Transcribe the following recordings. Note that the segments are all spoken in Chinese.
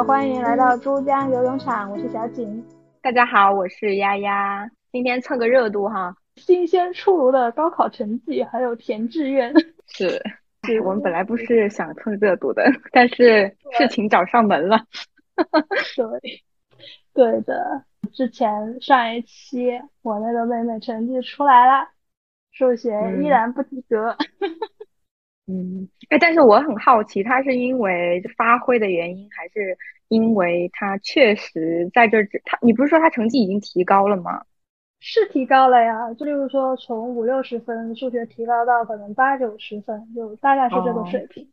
好，欢迎来到珠江游泳场，我是小景。大家好，我是丫丫。今天蹭个热度哈，新鲜出炉的高考成绩，还有填志愿。是，是我们本来不是想蹭热度的，但是事情找上门了。对，对的。之前上一期我那个妹妹成绩出来了，数学依然不及格。嗯，哎，但是我很好奇，他是因为发挥的原因，还是因为他确实在这他你不是说他成绩已经提高了吗？是提高了呀，就例如说从五六十分数学提高到可能八九十分，就大概是这个水平。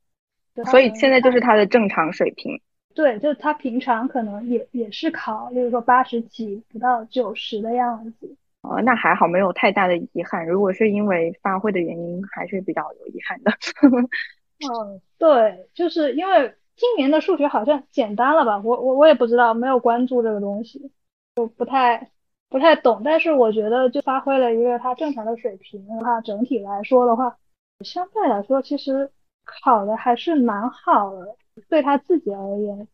所以现在就是他的正常水平。对，就是他平常可能也也是考，例如说八十几不到九十的样子。哦，那还好，没有太大的遗憾。如果是因为发挥的原因，还是比较有遗憾的。嗯，对，就是因为今年的数学好像简单了吧？我我我也不知道，没有关注这个东西，就不太不太懂。但是我觉得就发挥了一个他正常的水平的话，整体来说的话，相对来说其实考的还是蛮好的，对他自己而言。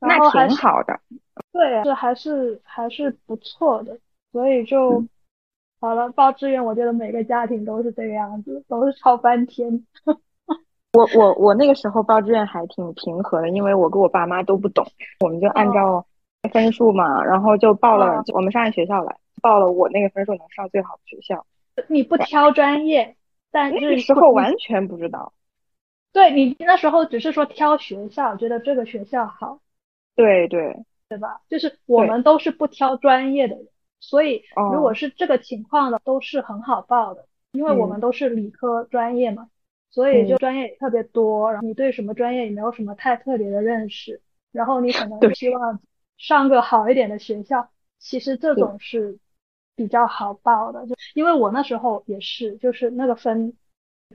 那挺好的。对，这还是还是不错的。所以就好了，报志愿，我觉得每个家庭都是这个样子，都是吵翻天。我我我那个时候报志愿还挺平和的，因为我跟我爸妈都不懂，我们就按照分数嘛，然后就报了，我们上学校来，报了我那个分数能上最好的学校。你不挑专业，但那个时候完全不知道。对你那时候只是说挑学校，觉得这个学校好。对对对吧？就是我们都是不挑专业的人。所以，如果是这个情况的，都是很好报的，因为我们都是理科专业嘛，所以就专业也特别多。然后你对什么专业也没有什么太特别的认识，然后你可能希望上个好一点的学校，其实这种是比较好报的。就因为我那时候也是，就是那个分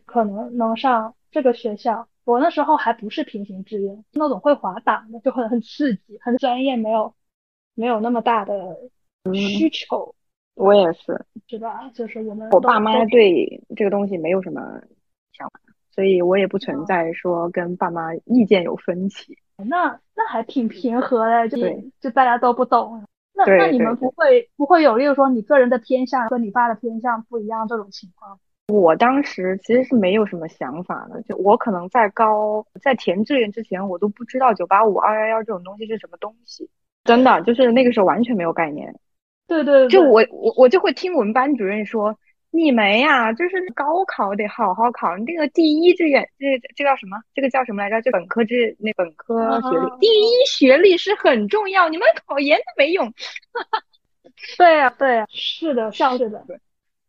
可能能上这个学校，我那时候还不是平行志愿，那种会滑档的，就很很刺激，很专业，没有没有那么大的。需求，我也是，是吧？就是我们，我爸妈对这个东西没有什么想法，所以我也不存在说跟爸妈意见有分歧。那那还挺平和的，就就大家都不懂。那那你们不会不会有，例如说你个人的偏向和你爸的偏向不一样这种情况？我当时其实是没有什么想法的，就我可能在高在填志愿之前，我都不知道九八五二幺幺这种东西是什么东西，真的就是那个时候完全没有概念。对对，就我我我就会听我们班主任说，你没呀，就是高考得好好考，你这个第一志愿，这这叫什么？这个叫什么来着？就本科志那本科学历，第一学历是很重要，你们考研都没用。对呀对呀，是的，是的。对，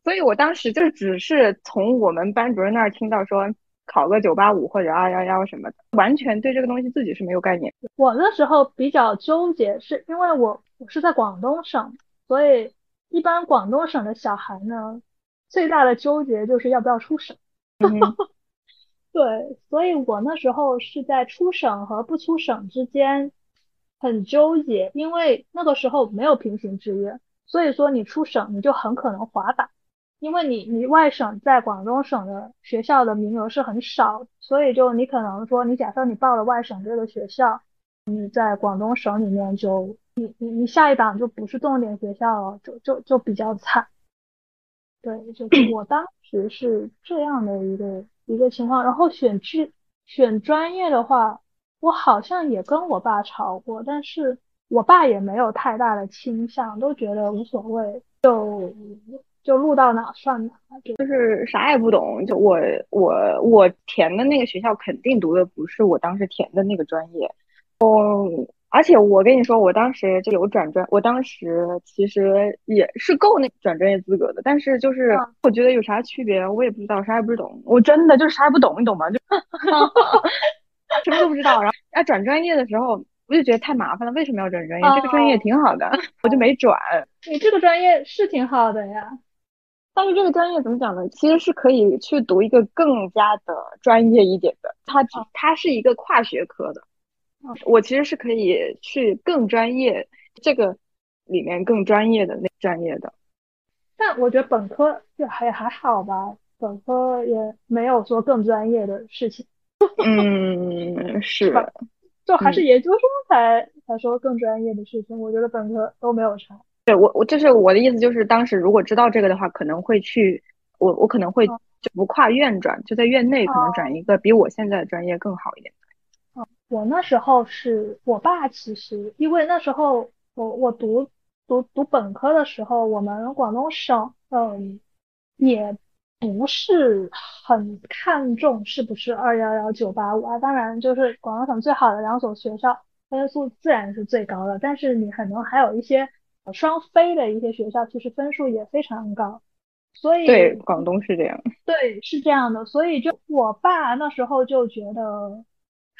所以我当时就只是从我们班主任那儿听到说，考个九八五或者二幺幺什么的，完全对这个东西自己是没有概念。我那时候比较纠结，是因为我我是在广东省。所以，一般广东省的小孩呢，最大的纠结就是要不要出省。对，所以我那时候是在出省和不出省之间很纠结，因为那个时候没有平行志愿，所以说你出省你就很可能滑档，因为你你外省在广东省的学校的名额是很少，所以就你可能说你假设你报了外省这个学校，你在广东省里面就。你你你下一档就不是重点学校了，就就就比较惨。对，就是 我当时是这样的一个一个情况。然后选志选专业的话，我好像也跟我爸吵过，但是我爸也没有太大的倾向，都觉得无所谓，就就录到哪算哪，就是啥也不懂。就我我我填的那个学校肯定读的不是我当时填的那个专业，哦。而且我跟你说，我当时就有转专，我当时其实也是够那转专业资格的，但是就是我觉得有啥区别，我也不知道，啥也不懂，我真的就是啥也不懂，你懂吗？就 什么都不知道。然后要转专业的时候，我就觉得太麻烦了，为什么要转专业？这个专业挺好的，我就没转。你这个专业是挺好的呀，但是这个专业怎么讲呢？其实是可以去读一个更加的专业一点的，它它是一个跨学科的。我其实是可以去更专业这个里面更专业的那专业的，但我觉得本科就还还好吧，本科也没有说更专业的事情。嗯，是吧。就还是研究生才才说更专业的事情。我觉得本科都没有差。对我，我就是我的意思，就是当时如果知道这个的话，可能会去，我我可能会就不跨院转，就在院内可能转一个比我现在的专业更好一点。哦，我那时候是我爸，其实因为那时候我我读读读本科的时候，我们广东省嗯也不是很看重是不是二幺幺九八五啊，当然就是广东省最好的两所学校分数自然是最高的，但是你可能还有一些。双非的一些学校其实分数也非常高，所以对广东是这样，对是这样的，所以就我爸那时候就觉得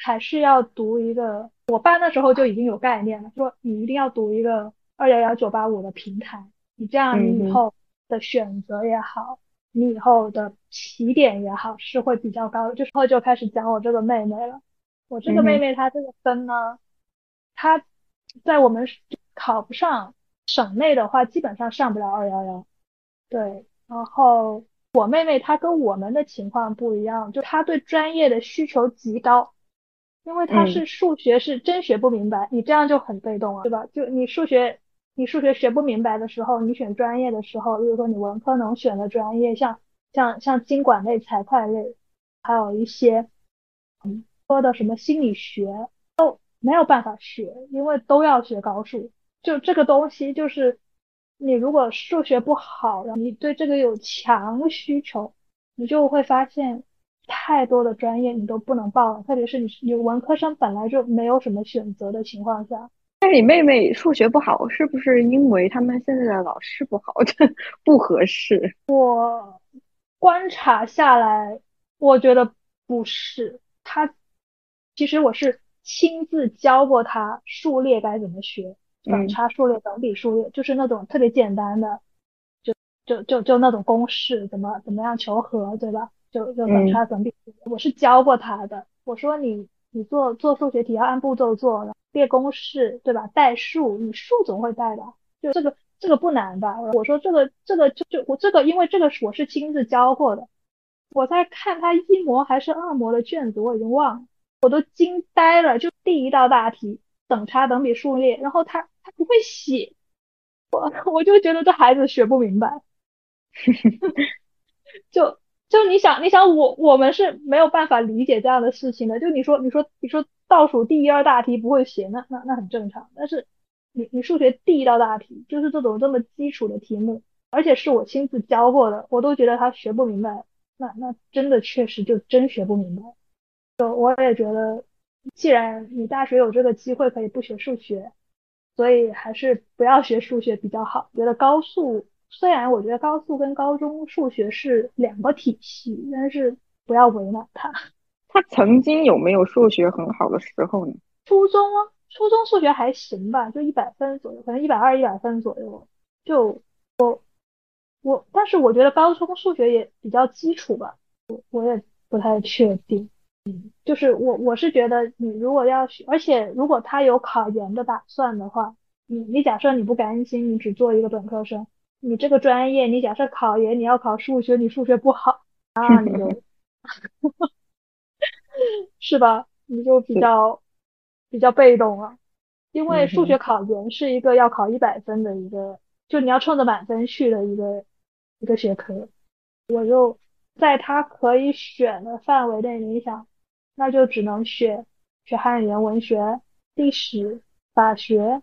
还是要读一个，我爸那时候就已经有概念了，说你一定要读一个二幺幺九八五的平台，你这样你以后的选择也好，你以后的起点也好是会比较高的。就后就开始讲我这个妹妹了，我这个妹妹她这个分呢，她在我们考不上。省内的话，基本上上不了二幺幺。对，然后我妹妹她跟我们的情况不一样，就她对专业的需求极高，因为他是数学是真学不明白，你这样就很被动啊，对吧？就你数学你数学学不明白的时候，你选专业的时候，比如说你文科能选的专业，像像像经管类、财会类，还有一些嗯说的什么心理学都没有办法学，因为都要学高数。就这个东西，就是你如果数学不好，然后你对这个有强需求，你就会发现太多的专业你都不能报了。特别是你你文科生本来就没有什么选择的情况下。但是你妹妹数学不好，是不是因为他们现在的老师不好，不合适？我观察下来，我觉得不是。他其实我是亲自教过他数列该怎么学。反差数列、等比数列，就是那种特别简单的，就就就就那种公式，怎么怎么样求和，对吧？就就等差、等比。我是教过他的，我说你你做做数学题要按步骤做，列公式，对吧？代数，你数总会代吧，就这个这个不难吧。我说这个这个就就我这个，因为这个我是亲自教过的，我在看他一模还是二模的卷子，我已经忘了，我都惊呆了。就第一道大题，等差、等比数列，然后他。他不会写，我 我就觉得这孩子学不明白，就就你想你想我我们是没有办法理解这样的事情的。就你说你说你说倒数第一二大题不会写，那那那很正常。但是你你数学第一道大题就是这种这么基础的题目，而且是我亲自教过的，我都觉得他学不明白，那那真的确实就真学不明白。就我也觉得，既然你大学有这个机会可以不学数学。所以还是不要学数学比较好。觉得高数虽然我觉得高数跟高中数学是两个体系，但是不要为难他。他曾经有没有数学很好的时候呢？初中啊，初中数学还行吧，就一百分左右，可能一百二、一百分左右。就我我，但是我觉得高中数学也比较基础吧，我我也不太确定。嗯，就是我我是觉得你如果要学，而且如果他有考研的打算的话，你你假设你不甘心，你只做一个本科生，你这个专业你假设考研你要考数学，你数学不好，啊你就，是吧？你就比较比较被动了，因为数学考研是一个要考一百分的一个，就你要冲着满分去的一个一个学科，我就在他可以选的范围内，你想。那就只能选学汉语言文学、历史、法学、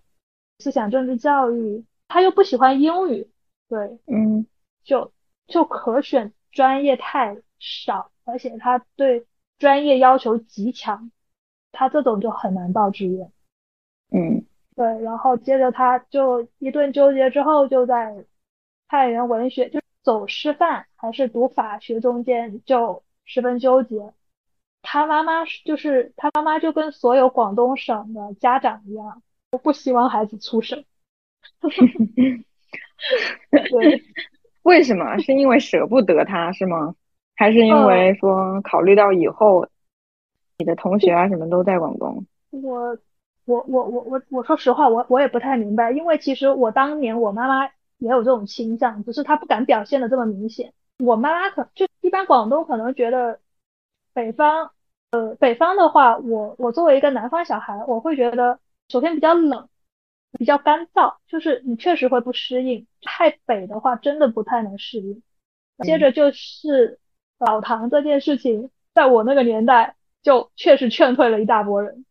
思想政治教育。他又不喜欢英语，对，嗯，就就可选专业太少，而且他对专业要求极强，他这种就很难报志愿。嗯，对，然后接着他就一顿纠结之后，就在汉语言文学就走师范还是读法学中间就十分纠结。他妈妈就是他妈妈，就跟所有广东省的家长一样，我不希望孩子出省。对，为什么？是因为舍不得他是吗？还是因为说考虑到以后你的同学啊什么都在广东？我我我我我我说实话，我我也不太明白，因为其实我当年我妈妈也有这种倾向，只是她不敢表现的这么明显。我妈妈可就一般广东可能觉得。北方呃，北方的话，我我作为一个南方小孩，我会觉得首先比较冷，比较干燥，就是你确实会不适应。太北的话，真的不太能适应。接着就是澡堂这件事情，在我那个年代就确实劝退了一大波人，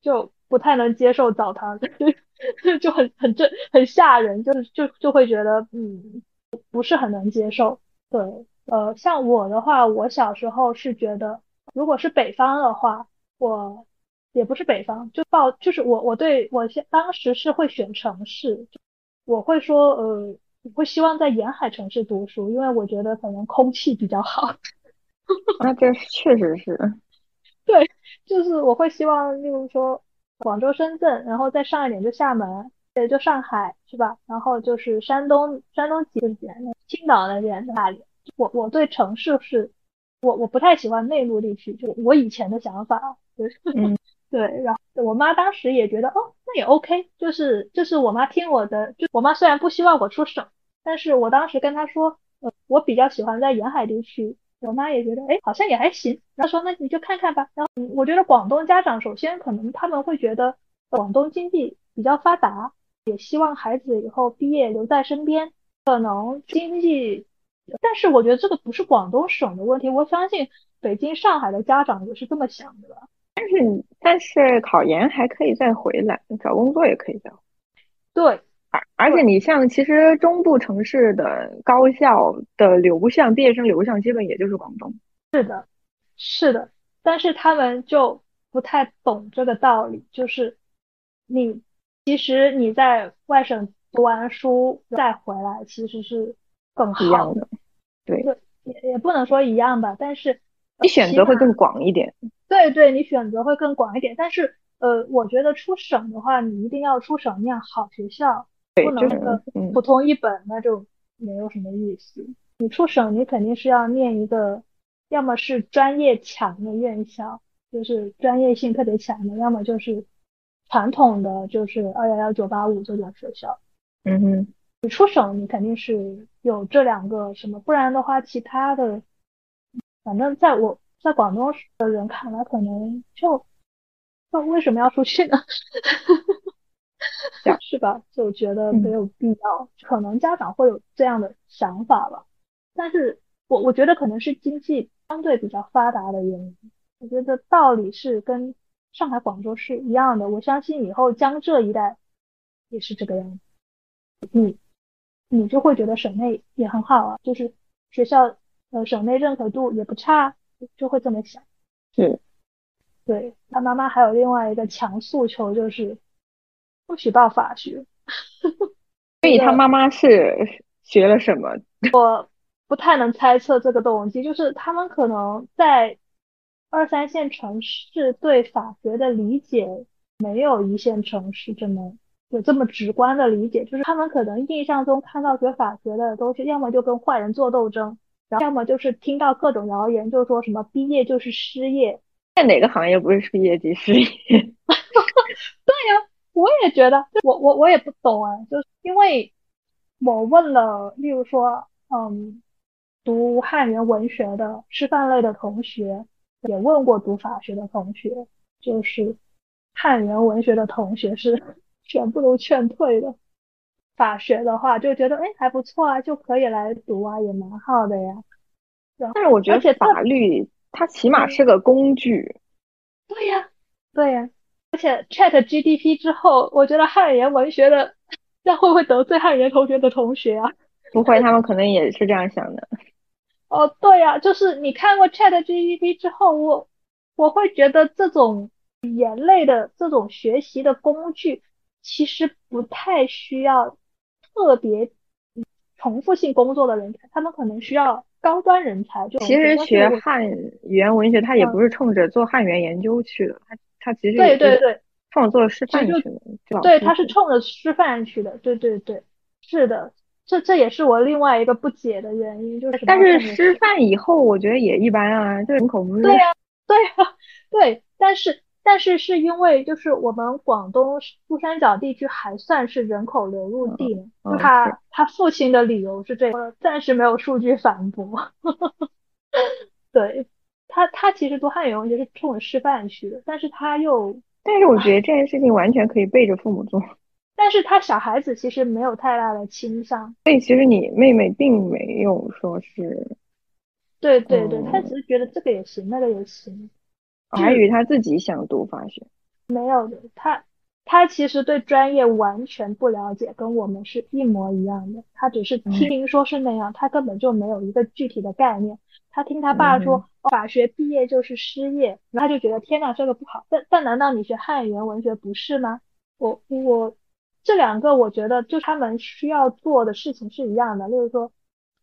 就不太能接受澡堂，就很很正很吓人，就是就就会觉得嗯不是很能接受。对，呃，像我的话，我小时候是觉得。如果是北方的话，我也不是北方，就报就是我我对我现当时是会选城市，我会说呃，我会希望在沿海城市读书，因为我觉得可能空气比较好。那这确实是，对，就是我会希望，例如说广州、深圳，然后再上一点就厦门，对，就上海是吧？然后就是山东，山东几边，青岛那边那里，我我对城市是。我我不太喜欢内陆地区，就我以前的想法，就是，嗯，对，然后我妈当时也觉得，哦，那也 OK，就是就是我妈听我的，就我妈虽然不希望我出省，但是我当时跟她说，呃，我比较喜欢在沿海地区，我妈也觉得，哎，好像也还行，然后说那你就看看吧，然后我觉得广东家长首先可能他们会觉得广东经济比较发达，也希望孩子以后毕业留在身边，可能经济。但是我觉得这个不是广东省的问题，我相信北京、上海的家长也是这么想的。但是，但是考研还可以再回来，找工作也可以再回。对，而而且你像其实中部城市的高校的流向，毕业生流向基本也就是广东。是的，是的，但是他们就不太懂这个道理，就是你其实你在外省读完书再回来，其实是。更好的，对，也也不能说一样吧，但是你选择会更广一点。对对，你选择会更广一点，但是呃，我觉得出省的话，你一定要出省念好学校，不能个普通一本，那就没有什么意思。你出省，你肯定是要念一个，要么是专业强的院校，就是专业性特别强的，要么就是传统的，就是二幺幺、九八五这种学校。嗯哼。你出省，你肯定是有这两个什么，不然的话，其他的，反正在我在广东的人看来，可能就那为什么要出去呢？是吧？就觉得没有必要，可能家长会有这样的想法吧。但是我我觉得可能是经济相对比较发达的原因。我觉得道理是跟上海、广州是一样的。我相信以后江浙一带也是这个样子。嗯。你就会觉得省内也很好啊，就是学校呃省内认可度也不差，就会这么想。是，对他妈妈还有另外一个强诉求就是不许报法学。所以他妈妈是学了什么？我不太能猜测这个动机，就是他们可能在二三线城市对法学的理解没有一线城市这么。有这么直观的理解，就是他们可能印象中看到学法学的东西，要么就跟坏人做斗争，然后要么就是听到各种谣言，就说什么毕业就是失业。在哪个行业不是毕业即失业？对呀，我也觉得，我我我也不懂啊，就是因为我问了，例如说，嗯，读汉语言文学的师范类的同学，也问过读法学的同学，就是汉语言文学的同学是。全部都劝退了。法学的话就觉得哎还不错啊，就可以来读啊，也蛮好的呀。但是我觉得法律它起码是个工具。对呀，对呀。而且 Chat GDP 之后，我觉得汉语言文学的，那会不会得罪汉语言同学的同学啊？不会，他们可能也是这样想的。哦，对呀，就是你看过 Chat GDP 之后，我我会觉得这种语言类的这种学习的工具。其实不太需要特别重复性工作的人才，他们可能需要高端人才。就其实学汉语言文学，他也不是冲着做汉语言研究去的，他他其实对对对，冲着做师范去的。对，他是冲着师范去的。对对对，是的，这这也是我另外一个不解的原因，就是但是师范以后我觉得也一般啊，这人口不是对呀对呀 对，但是。但是是因为就是我们广东珠三角地区还算是人口流入地，就他他父亲的理由是这个，暂时没有数据反驳。对，他他其实读汉语言文学是冲着师范去的，但是他又，但是我觉得这件事情完全可以背着父母做。但是他小孩子其实没有太大的倾向。所以其实你妹妹并没有说是，对对对，他只是觉得这个也行，那个也行。我还以为他自己想读法学。没有的，他他其实对专业完全不了解，跟我们是一模一样的。他只是听说是那样，他根本就没有一个具体的概念。他听他爸说法学毕业就是失业，然后他就觉得天呐，这个不好。但但难道你学汉语言文学不是吗？我我这两个我觉得就他们需要做的事情是一样的。例如说，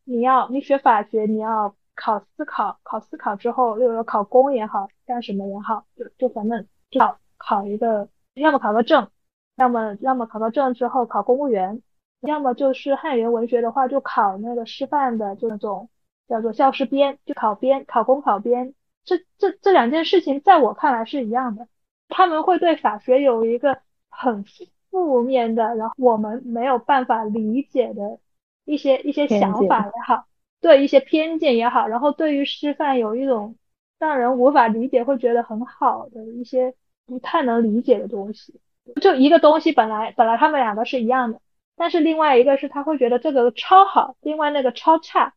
你要你学法学，你要考司考，考司考之后，例如说考公也好，干什么也好，就就反正考。考一个，要么考个证，要么要么考个证之后考公务员，要么就是汉语言文学的话就考那个师范的，就那种叫做教师编，就考编，考公考编。这这这两件事情在我看来是一样的，他们会对法学有一个很负面的，然后我们没有办法理解的一些一些想法也好，对一些偏见也好，然后对于师范有一种让人无法理解，会觉得很好的一些。不太能理解的东西，就一个东西本来本来他们两个是一样的，但是另外一个是他会觉得这个超好，另外那个超差，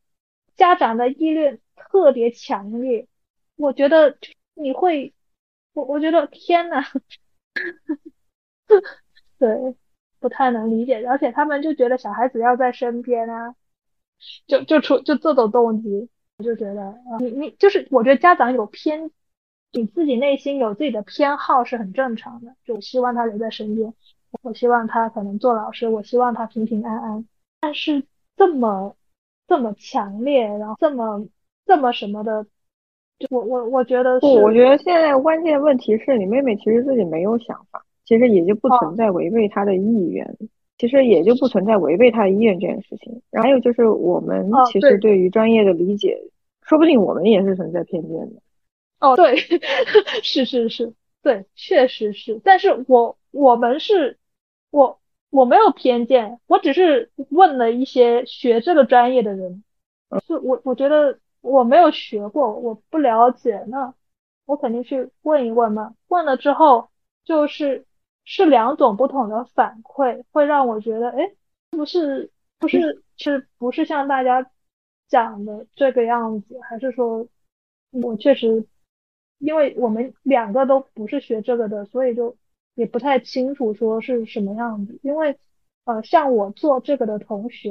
家长的议论特别强烈，我觉得你会，我我觉得天呐，对，不太能理解，而且他们就觉得小孩子要在身边啊，就就出就这种动机，我就觉得啊你你就是我觉得家长有偏。你自己内心有自己的偏好是很正常的，就希望他留在身边，我希望他可能做老师，我希望他平平安安。但是这么这么强烈，然后这么这么什么的，就我我我觉得不，我觉得现在关键问题是你妹妹其实自己没有想法，其实也就不存在违背她的意愿，其实也就不存在违背他的意愿这件事情。然后还有就是我们其实对于专业的理解，说不定我们也是存在偏见的。哦，对，是是是，对，确实是。但是我我们是，我我没有偏见，我只是问了一些学这个专业的人，是我我觉得我没有学过，我不了解，那我肯定去问一问嘛。问了之后，就是是两种不同的反馈，会让我觉得，哎，不是不是是不是像大家讲的这个样子，还是说我确实。因为我们两个都不是学这个的，所以就也不太清楚说是什么样子。因为呃，像我做这个的同学，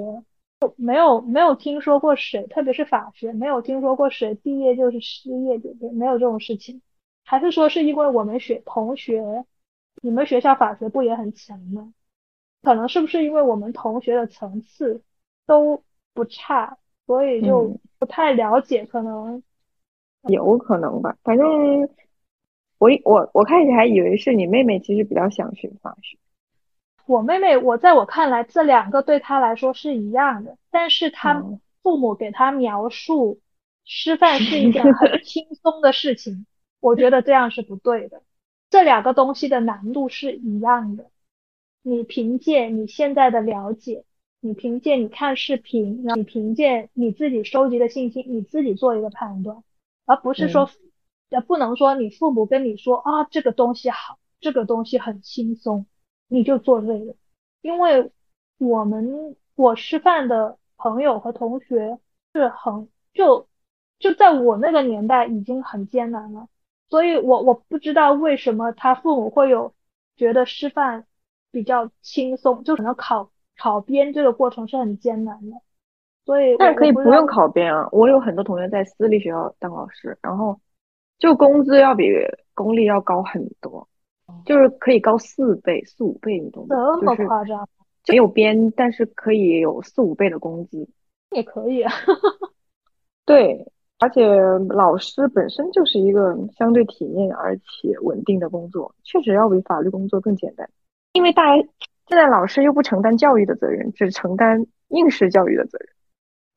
就没有没有听说过谁，特别是法学，没有听说过谁毕业就是失业对不对，没有这种事情。还是说是因为我们学同学，你们学校法学不也很强吗？可能是不是因为我们同学的层次都不差，所以就不太了解，可能。有可能吧，反正我我我开始还以为是你妹妹，其实比较想学法学。我妹妹，我在我看来，这两个对她来说是一样的，但是她父母给她描述师范是一件很 轻松的事情，我觉得这样是不对的。这两个东西的难度是一样的，你凭借你现在的了解，你凭借你看视频，然后你凭借你自己收集的信息，你自己做一个判断。而不是说，呃，不能说你父母跟你说啊，这个东西好，这个东西很轻松，你就做对了。因为我们我师范的朋友和同学是很就就在我那个年代已经很艰难了，所以我我不知道为什么他父母会有觉得师范比较轻松，就可能考考编这个过程是很艰难的。所以，但是可以不用考编啊！我有很多同学在私立学校当老师，然后就工资要比公立要高很多，就是可以高四倍、四五倍，你懂吗？这么夸张？没有编，但是可以有四五倍的工资，也可以啊。对，而且老师本身就是一个相对体面而且稳定的工作，确实要比法律工作更简单，因为大家现在老师又不承担教育的责任，只承担应试教育的责任。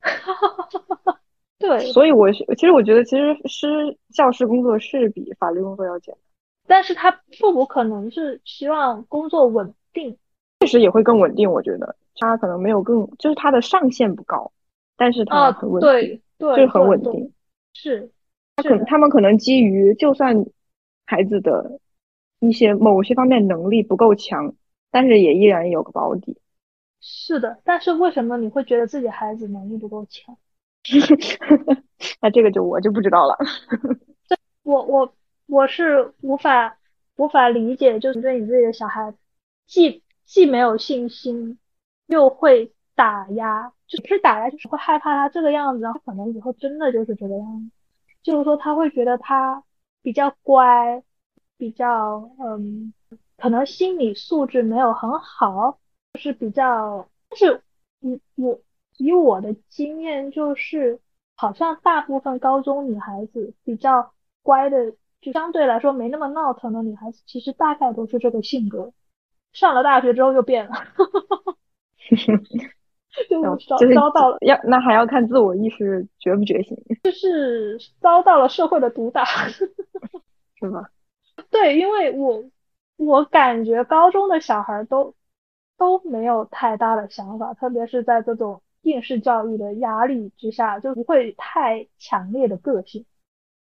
哈哈哈！对，所以我其实我觉得，其实师教师工作是比法律工作要简单，但是他父母可能是希望工作稳定，确实也会更稳定。我觉得他可能没有更，就是他的上限不高，但是他很稳定，对，就是很稳定。是，他可能他们可能基于就算孩子的一些某些方面能力不够强，但是也依然有个保底。是的，但是为什么你会觉得自己孩子能力不够强？那这个就我就不知道了。我我我是无法无法理解，就是对你自己的小孩，既既没有信心，又会打压，就是打压，就是会害怕他这个样子，然后可能以后真的就是这个样子。就是说他会觉得他比较乖，比较嗯，可能心理素质没有很好。就是比较，但是，以我以我的经验就是，好像大部分高中女孩子比较乖的，就相对来说没那么闹腾的女孩子，其实大概都是这个性格。上了大学之后就变了，就 遭遭到了要那还要看自我意识觉不觉醒，就是遭到了社会的毒打，是吧？对，因为我我感觉高中的小孩都。都没有太大的想法，特别是在这种应试教育的压力之下，就不会太强烈的个性。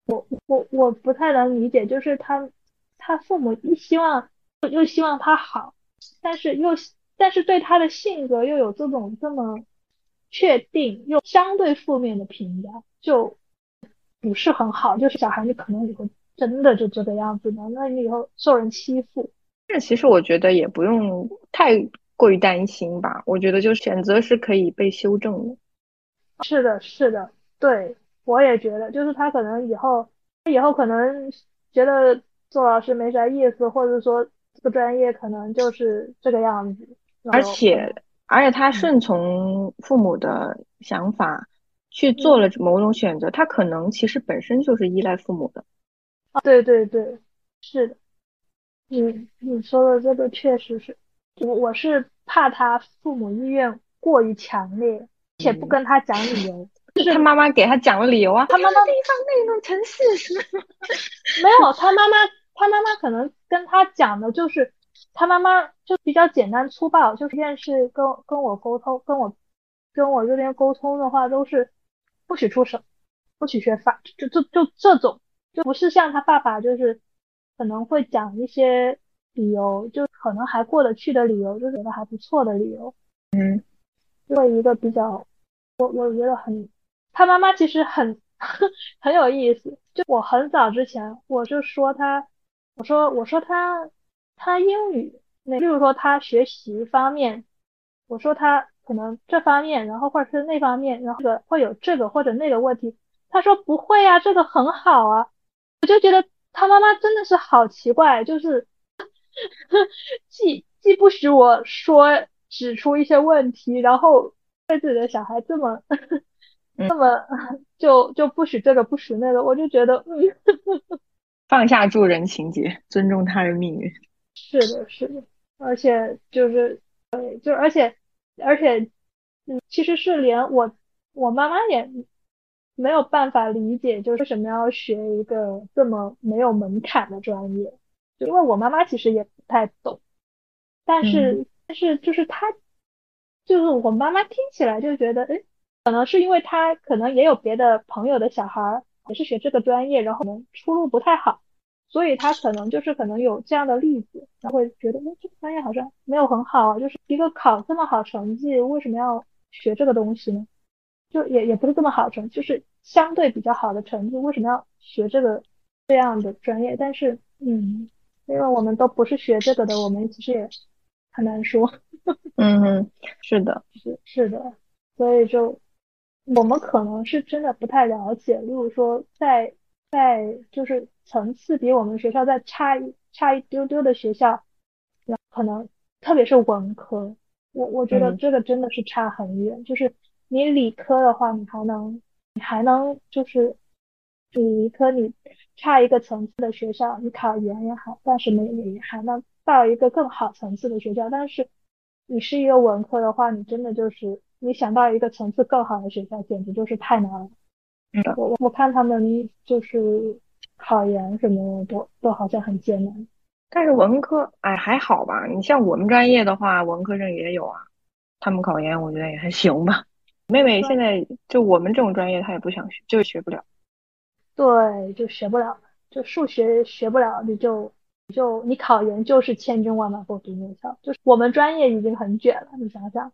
我我我不太能理解，就是他他父母一希望又希望他好，但是又但是对他的性格又有这种这么确定又相对负面的评价，就不是很好。就是小孩你可能以后真的就这个样子的，那你以后受人欺负。这其实我觉得也不用太过于担心吧。我觉得就选择是可以被修正的。是的，是的，对，我也觉得，就是他可能以后，以后可能觉得做老师没啥意思，或者说这个专业可能就是这个样子。而且，而且他顺从父母的想法去做了某种选择，他可能其实本身就是依赖父母的。啊，对对对，是的。你你说的这个确实是，我我是怕他父母意愿过于强烈，且不跟他讲理由。就是他妈妈给他讲了理由啊，他妈妈地方那种城市没有，他妈妈他妈妈可能跟他讲的就是，他妈妈就比较简单粗暴，就是电视跟跟我沟通，跟我跟我这边沟通的话都是不许出省，不许学法，就就就这种，就不是像他爸爸就是。可能会讲一些理由，就可能还过得去的理由，就觉得还不错的理由。嗯，做一个比较，我我觉得很，他妈妈其实很 很有意思。就我很早之前我就说他，我说我说他他英语，那例如说他学习方面，我说他可能这方面，然后或者是那方面，然后会有这个或者那个问题。他说不会啊，这个很好啊。我就觉得。他妈妈真的是好奇怪，就是 既既不许我说指出一些问题，然后对自己的小孩这么 那么就就不许这个不许那个，我就觉得嗯，放下助人情节，尊重他人命运。是的，是的，而且就是对，就而且而且嗯，其实是连我我妈妈也。没有办法理解，就是为什么要学一个这么没有门槛的专业？就因为我妈妈其实也不太懂，但是但是就是她，就是我妈妈听起来就觉得，哎，可能是因为她可能也有别的朋友的小孩也是学这个专业，然后可能出路不太好，所以他可能就是可能有这样的例子，然后会觉得，哎，这个专业好像没有很好啊，就是一个考这么好成绩，为什么要学这个东西呢？就也也不是这么好成，就是相对比较好的成绩，为什么要学这个这样的专业？但是，嗯，因为我们都不是学这个的，我们其实也很难说。嗯，是的，是是的，所以就我们可能是真的不太了解。例如说，在在就是层次比我们学校再差一差一丢丢的学校，可能特别是文科，我我觉得这个真的是差很远，就是。你理科的话，你还能，你还能就是理科你差一个层次的学校，你考研也好，但是你你还能到一个更好层次的学校。但是你是一个文科的话，你真的就是你想到一个层次更好的学校，简直就是太难了。我我看他们就是考研什么的都都好像很艰难。但是文科哎还好吧，你像我们专业的话，文科生也有啊，他们考研我觉得也还行吧。妹妹现在就我们这种专业，她也不想学，就是学不了。对，就学不了，就数学学不了，你就就你考研就是千军万马过独木桥，就是我们专业已经很卷了，你想想，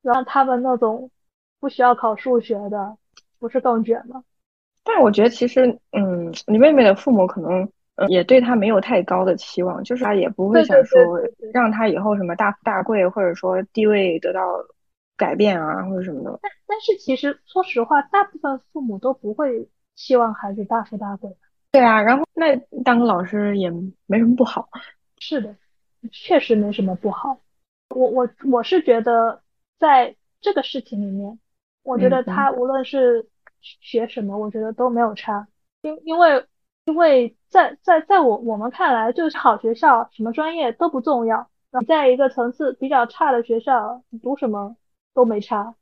然后他们那种不需要考数学的，不是更卷吗？但我觉得其实，嗯，你妹妹的父母可能也对她没有太高的期望，就是她也不会想说让她以后什么大富大贵，或者说地位得到改变啊，或者什么的。但但是其实说实话，大部分父母都不会。希望孩子大富大贵。对啊，然后那当个老师也没什么不好。是的，确实没什么不好。我我我是觉得，在这个事情里面，我觉得他无论是学什么，我觉得都没有差。因因为因为在在在我我们看来，就是好学校什么专业都不重要。在一个层次比较差的学校，读什么都没差。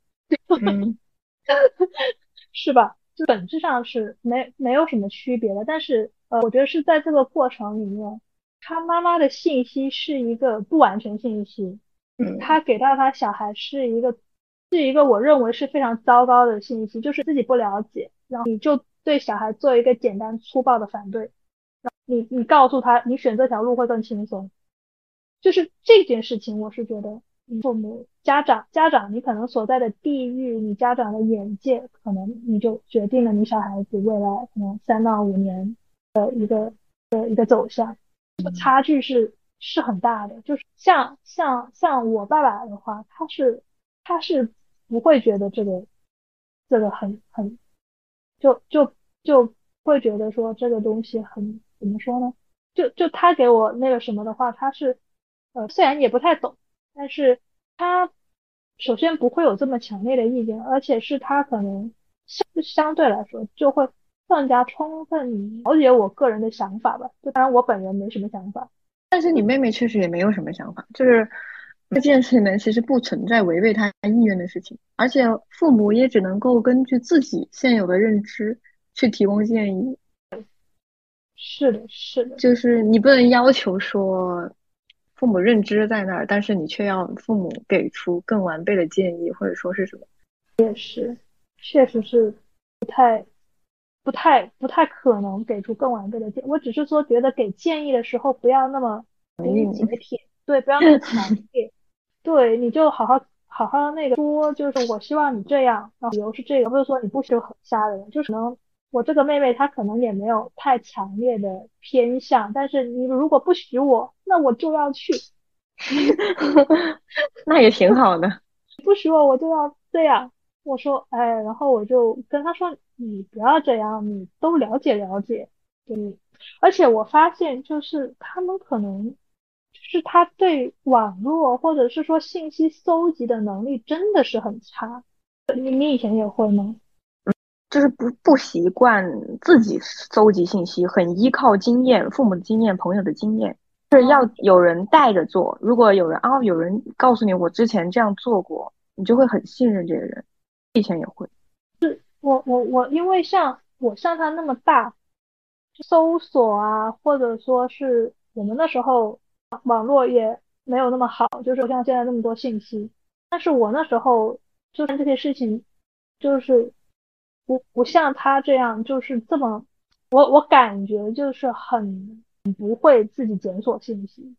嗯，是吧？就本质上是没没有什么区别的，但是呃，我觉得是在这个过程里面，他妈妈的信息是一个不完全信息，嗯，他给到他小孩是一个是一个我认为是非常糟糕的信息，就是自己不了解，然后你就对小孩做一个简单粗暴的反对，然后你你告诉他你选这条路会更轻松，就是这件事情，我是觉得。父母、家长、家长，你可能所在的地域，你家长的眼界，可能你就决定了你小孩子未来可能三到五年的一个的一个走向，这个差距是是很大的。就是像像像我爸爸的话，他是他是不会觉得这个这个很很就就就会觉得说这个东西很怎么说呢？就就他给我那个什么的话，他是呃虽然也不太懂。但是他首先不会有这么强烈的意见，而且是他可能相相对来说就会更加充分了解我个人的想法吧。就当然我本人没什么想法，但是你妹妹确实也没有什么想法，就是这件事里面其实不存在违背他意愿的事情，而且父母也只能够根据自己现有的认知去提供建议。是的，是的，就是你不能要求说。父母认知在那儿，但是你却要父母给出更完备的建议，或者说是什么？也是，确实是不太、不太、不太可能给出更完备的建。我只是说，觉得给建议的时候不要那么铁铁，对，不要那么强烈。对，你就好好好好那个说，就是我希望你这样，然后理由是这个，不是说你不许很吓人，就是可能我这个妹妹她可能也没有太强烈的偏向，但是你如果不许我。那我就要去，那也挺好的。不许我，我就要这样。我说，哎，然后我就跟他说，你不要这样，你都了解了解。对，而且我发现，就是他们可能，就是他对网络或者是说信息搜集的能力真的是很差。你你以前也会吗？就是不不习惯自己搜集信息，很依靠经验，父母的经验，朋友的经验。是要有人带着做，如果有人啊，有人告诉你我之前这样做过，你就会很信任这个人。以前也会，是我我我，因为像我像他那么大，搜索啊，或者说是我们那时候网络也没有那么好，就是像现在那么多信息。但是我那时候做这些事情，就是不不像他这样，就是这么，我我感觉就是很。不会自己检索信息，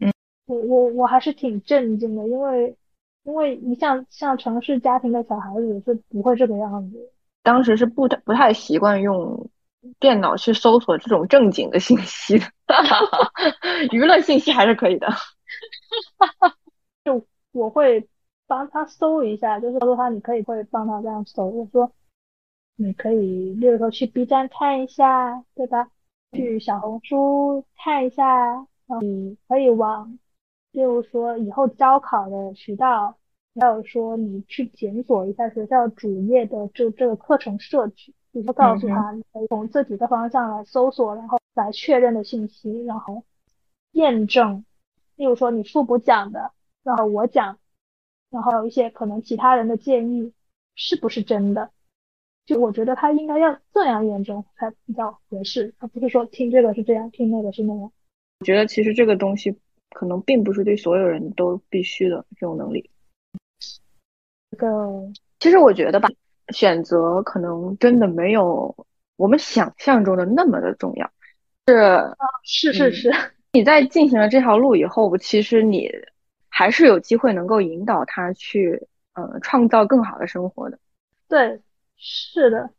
嗯，我我我还是挺震惊的，因为因为你像像城市家庭的小孩子是不会这个样子。当时是不太不太习惯用电脑去搜索这种正经的信息，娱乐信息还是可以的。就我会帮他搜一下，就是告诉他你可以会帮他这样搜，我说你可以，例如说去 B 站看一下，对吧？去小红书看一下，你可以往，例如说以后招考的渠道，还有说你去检索一下学校主页的这这个课程设置，你就告诉他，你可以从这几个方向来搜索，然后来确认的信息，然后验证。例如说你父母讲的，然后我讲，然后有一些可能其他人的建议是不是真的？就我觉得他应该要这样验证才比较合适，而不是说听这个是这样，听那个是那样。我觉得其实这个东西可能并不是对所有人都必须的这种能力。这个其实我觉得吧，选择可能真的没有我们想象中的那么的重要。是是是是，你在进行了这条路以后，其实你还是有机会能够引导他去，呃，创造更好的生活的。对，是的，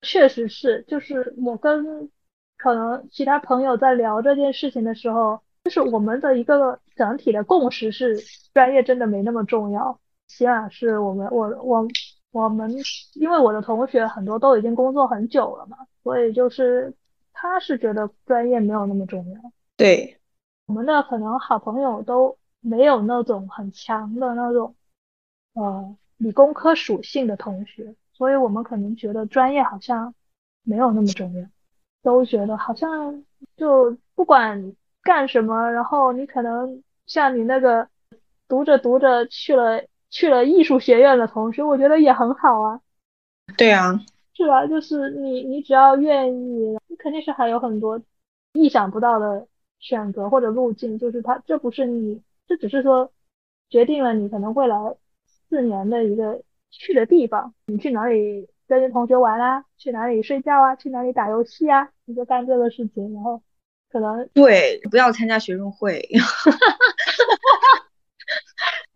确实是。就是我跟可能其他朋友在聊这件事情的时候，就是我们的一个整体的共识是，专业真的没那么重要。起码是我们，我我我们，因为我的同学很多都已经工作很久了嘛，所以就是他是觉得专业没有那么重要。对，我们的可能好朋友都没有那种很强的那种，呃，理工科属性的同学，所以我们可能觉得专业好像没有那么重要，都觉得好像就不管干什么，然后你可能像你那个读着读着去了去了艺术学院的同学，我觉得也很好啊。对啊，是吧？就是你你只要愿意，你肯定是还有很多意想不到的。选择或者路径，就是它，这不是你，这只是说决定了你可能未来四年的一个去的地方。你去哪里跟同学玩啊？去哪里睡觉啊？去哪里打游戏啊？你就干这个事情，然后可能对，不要参加学生会，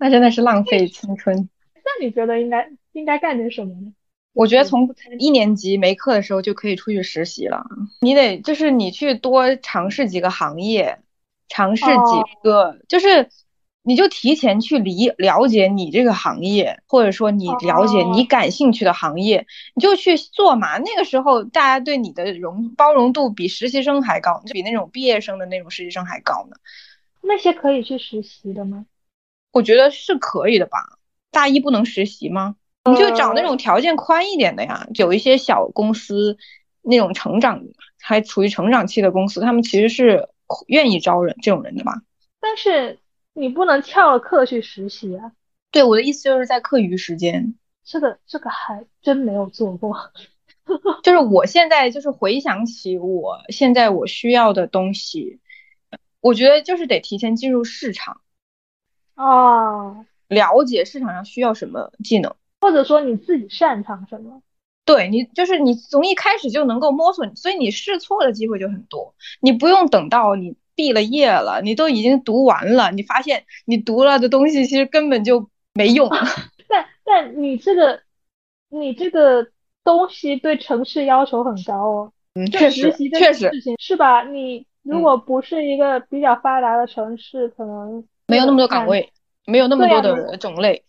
那真的是浪费青春。那你觉得应该应该干点什么呢？我觉得从一年级没课的时候就可以出去实习了。你得就是你去多尝试几个行业，尝试几个，就是你就提前去理了解你这个行业，或者说你了解你感兴趣的行业，你就去做嘛。那个时候大家对你的容包容度比实习生还高，就比那种毕业生的那种实习生还高呢。那些可以去实习的吗？我觉得是可以的吧。大一不能实习吗？你就找那种条件宽一点的呀，有一些小公司，那种成长还处于成长期的公司，他们其实是愿意招人这种人的吧。但是你不能翘了课去实习啊。对，我的意思就是在课余时间。这个这个还真没有做过。就是我现在就是回想起我现在我需要的东西，我觉得就是得提前进入市场，啊，了解市场上需要什么技能。或者说你自己擅长什么？对你就是你从一开始就能够摸索，所以你试错的机会就很多。你不用等到你毕了业了，你都已经读完了，你发现你读了的东西其实根本就没用。但但你这个你这个东西对城市要求很高哦。嗯，确实确实是吧？你如果不是一个比较发达的城市，可能没有那么多岗位，没有那么多的种类。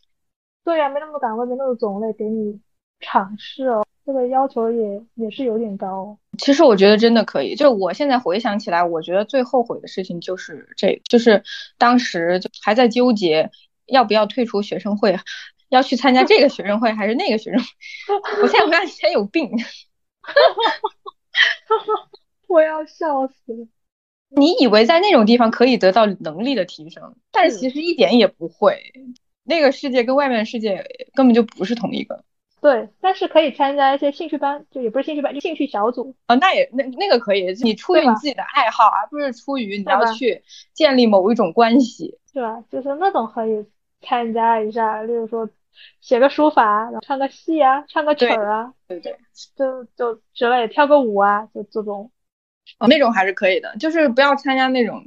对呀，没那么多岗位，没那么多种类给你尝试哦，这个要求也也是有点高。其实我觉得真的可以，就我现在回想起来，我觉得最后悔的事情就是这，就是当时就还在纠结要不要退出学生会，要去参加这个学生会还是那个学生会。我现在发现有病，我要笑死了。你以为在那种地方可以得到能力的提升，但是其实一点也不会。那个世界跟外面的世界根本就不是同一个。对，但是可以参加一些兴趣班，就也不是兴趣班，就兴趣小组。啊，那也那那个可以，你出于你自己的爱好，而不是出于你要去建立某一种关系，对吧？就是那种可以参加一下，例如说写个书法，然后唱个戏啊，唱个曲儿啊，对对，就就之类，跳个舞啊，就这种。哦，那种还是可以的，就是不要参加那种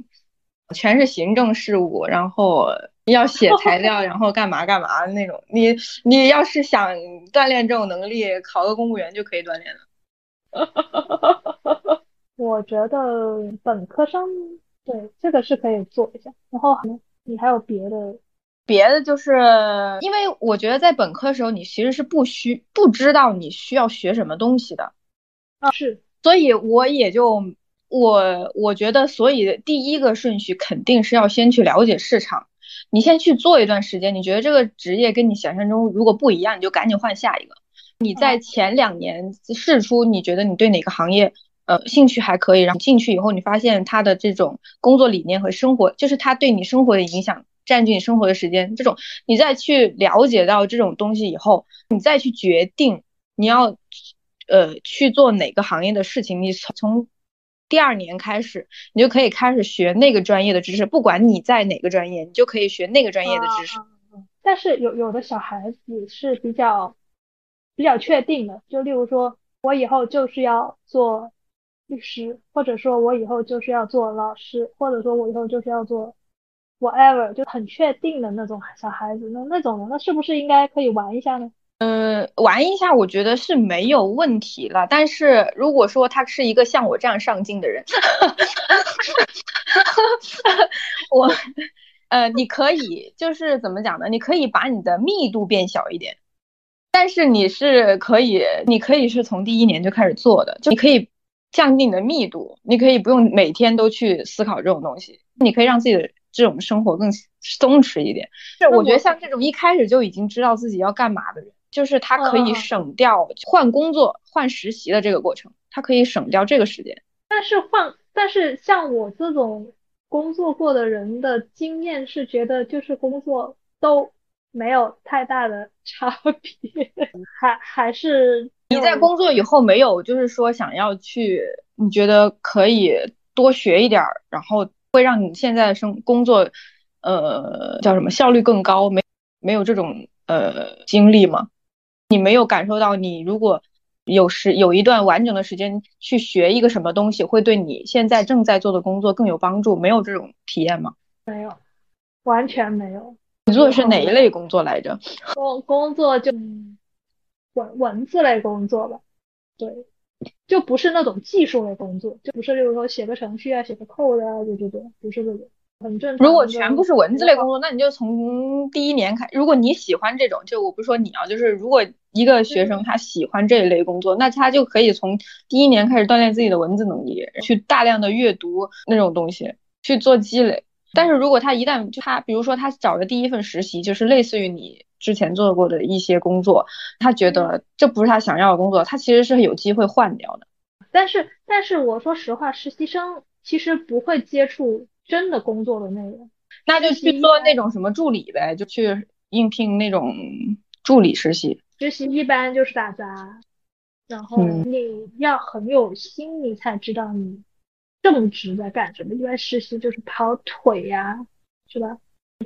全是行政事务，然后。要写材料，然后干嘛干嘛的那种。你你要是想锻炼这种能力，考个公务员就可以锻炼了。我觉得本科生对这个是可以做一下。然后你还有别的？别的就是因为我觉得在本科时候，你其实是不需不知道你需要学什么东西的。啊，是。所以我也就我我觉得，所以第一个顺序肯定是要先去了解市场。你先去做一段时间，你觉得这个职业跟你想象中如果不一样，你就赶紧换下一个。你在前两年试出，你觉得你对哪个行业呃兴趣还可以，然后进去以后，你发现他的这种工作理念和生活，就是他对你生活的影响，占据你生活的时间，这种你再去了解到这种东西以后，你再去决定你要呃去做哪个行业的事情，你从从。第二年开始，你就可以开始学那个专业的知识。不管你在哪个专业，你就可以学那个专业的知识。但是有有的小孩子是比较比较确定的，就例如说，我以后就是要做律师，或者说我以后就是要做老师，或者说我以后就是要做 whatever，就很确定的那种小孩子，那那种的，那是不是应该可以玩一下呢？嗯，玩一下我觉得是没有问题了。但是如果说他是一个像我这样上进的人，我，呃，你可以就是怎么讲呢？你可以把你的密度变小一点，但是你是可以，你可以是从第一年就开始做的，就你可以降低你的密度，你可以不用每天都去思考这种东西，你可以让自己的这种生活更松弛一点。是我觉得像这种一开始就已经知道自己要干嘛的人。就是他可以省掉换工作、换实习的这个过程，他可以省掉这个时间。但是换，但是像我这种工作过的人的经验是觉得，就是工作都没有太大的 差别，还还是你在工作以后没有，就是说想要去，你觉得可以多学一点，然后会让你现在生工作，呃，叫什么效率更高？没没有这种呃经历吗？你没有感受到，你如果有时有一段完整的时间去学一个什么东西，会对你现在正在做的工作更有帮助？没有这种体验吗？没有，完全没有。你做的是哪一类工作来着？工工作就文文字类工作吧，对，就不是那种技术类工作，就不是比如说写个程序啊，写个 code 啊，就这种，不是这种。很正常。如果全部是文字类工作，那你就从第一年开。如果你喜欢这种，就我不是说你啊，就是如果一个学生他喜欢这一类工作，那他就可以从第一年开始锻炼自己的文字能力，去大量的阅读那种东西，去做积累。但是如果他一旦就他，比如说他找的第一份实习就是类似于你之前做过的一些工作，他觉得这不是他想要的工作，他其实是有机会换掉的。但是但是我说实话，实习生其实不会接触。真的工作的内容，那就去做那种什么助理呗，就去应聘那种助理实习。实习一般就是打杂，然后你要很有心，你才知道你正职在干什么。一般实习就是跑腿呀，是吧？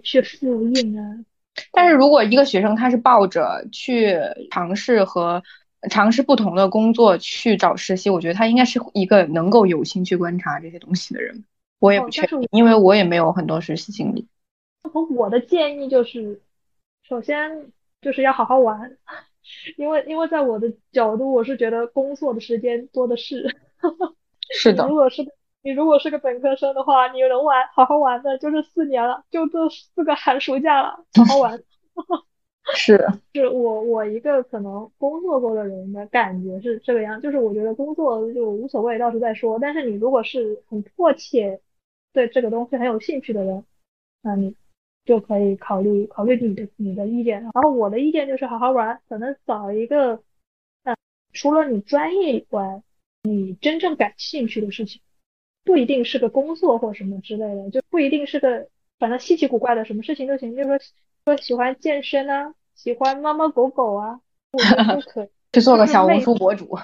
去复印啊。但是如果一个学生他是抱着去尝试和尝试不同的工作去找实习，我觉得他应该是一个能够有心去观察这些东西的人。我也不确定，因为我也没有很多实习经历。我的建议就是，首先就是要好好玩，因为因为在我的角度，我是觉得工作的时间多的是。是的。如果是你如果是个本科生的话，你能玩好好玩的，就是四年了，就这四个寒暑假了，好好玩。是。是我我一个可能工作过的人的感觉是这个样，就是我觉得工作就无所谓，到时候再说。但是你如果是很迫切。对这个东西很有兴趣的人，那你就可以考虑考虑你的你的意见。然后我的意见就是好好玩，可能找一个，呃，除了你专业以外，你真正感兴趣的事情，不一定是个工作或什么之类的，就不一定是个，反正稀奇古怪的什么事情都行。就是说说喜欢健身啊，喜欢猫猫狗狗啊，我觉得都可以。去做个小红书博主。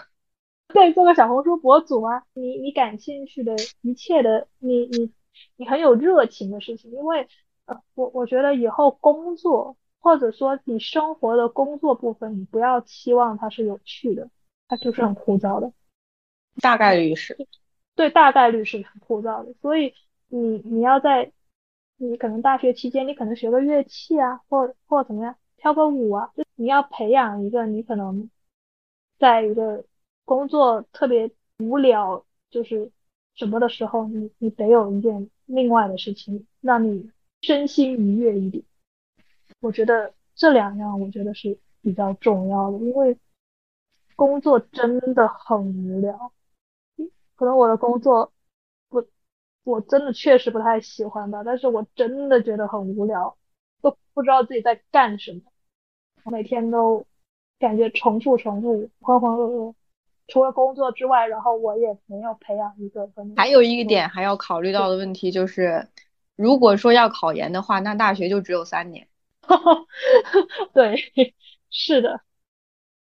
对，做个小红书博主啊，你你感兴趣的一切的，你你你很有热情的事情，因为呃，我我觉得以后工作或者说你生活的工作部分，你不要期望它是有趣的，它就是很枯燥的，大概率是，对，大概率是很枯燥的，所以你你要在你可能大学期间，你可能学个乐器啊，或或怎么样，跳个舞啊，就你要培养一个你可能在一个。工作特别无聊，就是什么的时候，你你得有一件另外的事情让你身心愉悦一点。我觉得这两样，我觉得是比较重要的，因为工作真的很无聊。可能我的工作不，我真的确实不太喜欢吧，但是我真的觉得很无聊，都不知道自己在干什么，每天都感觉重复重复，浑浑噩噩。除了工作之外，然后我也没有培养一个。还有一个点还要考虑到的问题就是，如果说要考研的话，那大学就只有三年。对，是的，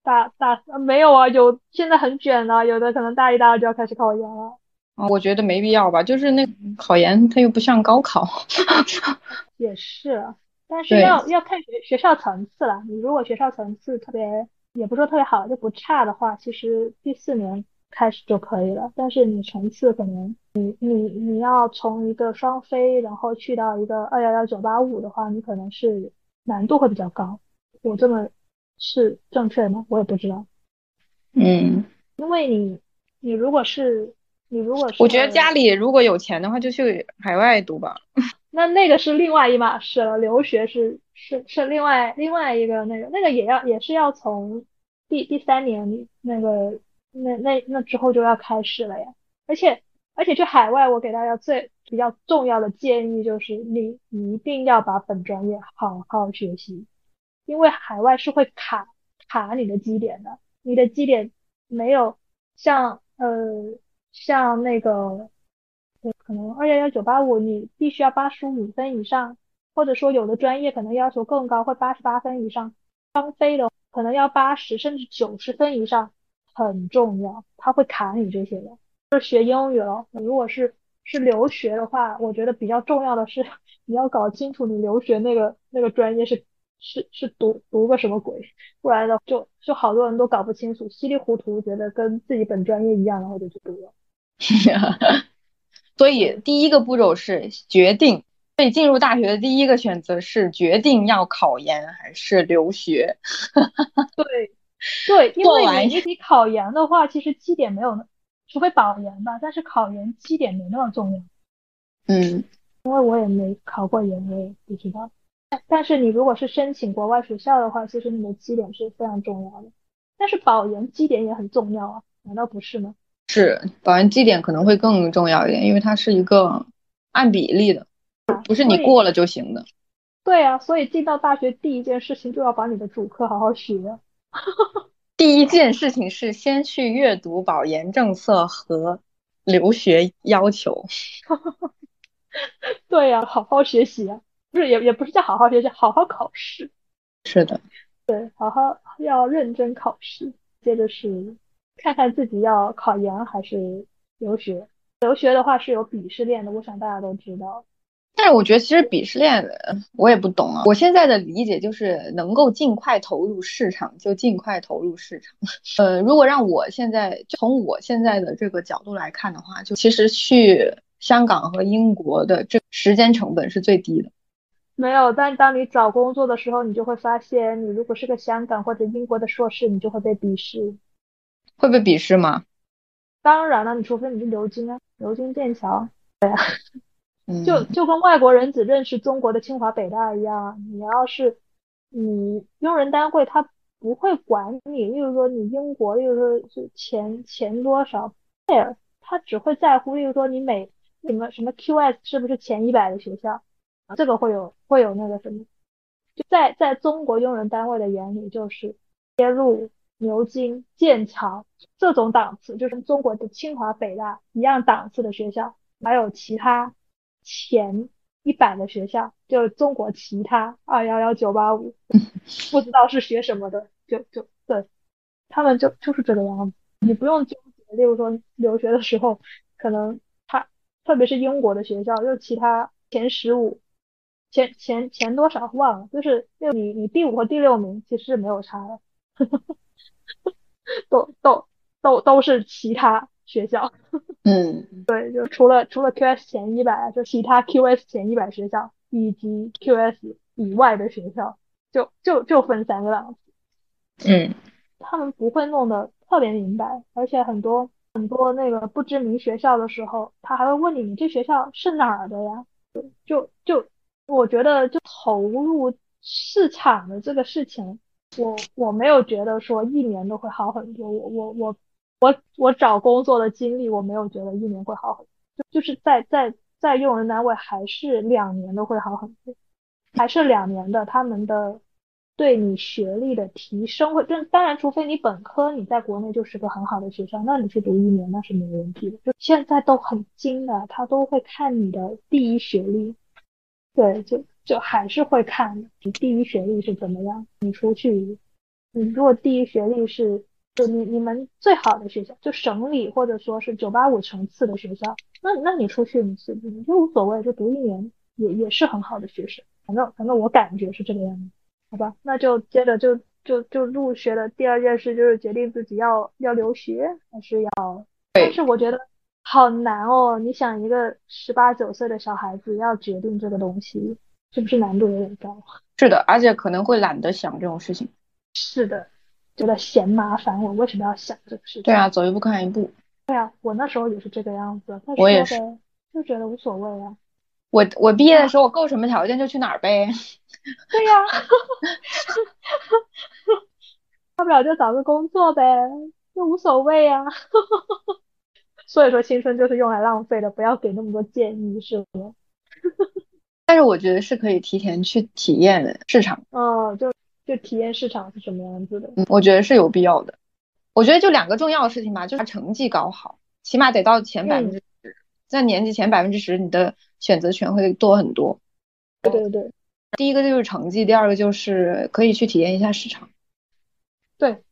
大大没有啊，有现在很卷啊，有的可能大一、大二就要开始考研了。啊，我觉得没必要吧，就是那考研它又不像高考。也是，但是要要看学学校层次了。你如果学校层次特别也不说特别好，就不差的话，其实第四年开始就可以了。但是你层次可能你你你要从一个双非，然后去到一个二幺幺九八五的话，你可能是难度会比较高。我这么是正确吗？我也不知道。嗯，因为你你如果是你如果是，我觉得家里如果有钱的话，就去海外读吧。那那个是另外一码事了，留学是是是另外另外一个那个那个也要也是要从第第三年那个那那那之后就要开始了呀。而且而且去海外，我给大家最比较重要的建议就是你一定要把本专业好好学习，因为海外是会卡卡你的基点的。你的基点没有像呃像那个，可能二幺幺九八五你必须要八十五分以上，或者说有的专业可能要求更高，会八十八分以上。双非的可能要八十甚至九十分以上，很重要，他会卡你这些的。就是学英语了，如果是是留学的话，我觉得比较重要的是你要搞清楚你留学那个那个专业是。是是读读个什么鬼，不然的就就好多人都搞不清楚，稀里糊涂觉得跟自己本专业一样，然后就去读了。所以第一个步骤是决定，所以进入大学的第一个选择是决定要考研还是留学。对对，因为你你考研的话，其实基点没有，除非保研吧，但是考研基点没那么重要。嗯，因为我也没考过研，我也不知道。但是你如果是申请国外学校的话，其实你的基点是非常重要的。但是保研基点也很重要啊，难道不是吗？是，保研绩点可能会更重要一点，因为它是一个按比例的，不是你过了就行的。对啊，所以进到大学第一件事情就要把你的主课好好学。第一件事情是先去阅读保研政策和留学要求。对呀，好好学习啊。不是也也不是叫好好学习，好好考试。是的，对，好好要认真考试。接着是看看自己要考研还是留学。留学的话是有鄙视链的，我想大家都知道。但是我觉得其实鄙视链我也不懂啊。我现在的理解就是能够尽快投入市场就尽快投入市场。呃，如果让我现在从我现在的这个角度来看的话，就其实去香港和英国的这时间成本是最低的。没有，但当你找工作的时候，你就会发现，你如果是个香港或者英国的硕士，你就会被鄙视。会被鄙视吗？当然了，你除非你是牛津啊，牛津、剑桥，对啊，嗯，就就跟外国人只认识中国的清华、北大一样。你要是你用人单位，他不会管你，例如说你英国，例如说是钱钱多少，care，他只会在乎，例如说你每什么什么 QS 是不是前一百的学校。这个会有会有那个什么，就在在中国用人单位的眼里，就是耶鲁、牛津、剑桥这种档次，就是中国的清华、北大一样档次的学校，还有其他前一百的学校，就是中国其他二幺幺九八五，不知道是学什么的，就就对，他们就就是这个样子，你不用纠结。例如说留学的时候，可能他特别是英国的学校，就其他前十五。前前前多少忘了，就是就你你第五和第六名其实是没有差的，都都都都是其他学校。嗯，对，就除了除了 QS 前一百，就其他 QS 前一百学校以及 QS 以外的学校，就就就分三个档次。嗯，他们不会弄得特别明白，而且很多很多那个不知名学校的时候，他还会问你你这学校是哪儿的呀？就就。我觉得就投入市场的这个事情，我我没有觉得说一年都会好很多。我我我我我找工作的经历，我没有觉得一年会好很多。就就是在在在用人单位还是两年都会好很多，还是两年的他们的对你学历的提升会，当当然除非你本科你在国内就是个很好的学校，那你去读一年那是没问题的。就现在都很精的，他都会看你的第一学历。对，就就还是会看你第一学历是怎么样。你出去，你如果第一学历是就你你们最好的学校，就省里或者说是九八五层次的学校，那那你出去你是你就无所谓，就读一年也也是很好的学生。反正反正我感觉是这个样子，好吧？那就接着就就就入学的第二件事就是决定自己要要留学还是要，但是我觉得好难哦。你想一个十八九岁的小孩子要决定这个东西，是不是难度有点高？是的，而且可能会懒得想这种事情。是的，觉得嫌麻烦，我为什么要想这个事情？对啊，走一步看一步。对啊，我那时候也是这个样子。我也是，就觉得无所谓啊。我我毕业的时候，我够什么条件就去哪儿呗。对呀，大不了就找个工作呗，就无所谓啊。所以说，青春就是用来浪费的，不要给那么多建议，是吗？但是我觉得是可以提前去体验市场。哦，就就体验市场是什么样子的。嗯，我觉得是有必要的。我觉得就两个重要的事情吧，就是成绩搞好，起码得到前百分之十，在年级前百分之十，你的选择权会多很多。对对对，第一个就是成绩，第二个就是可以去体验一下市场。对，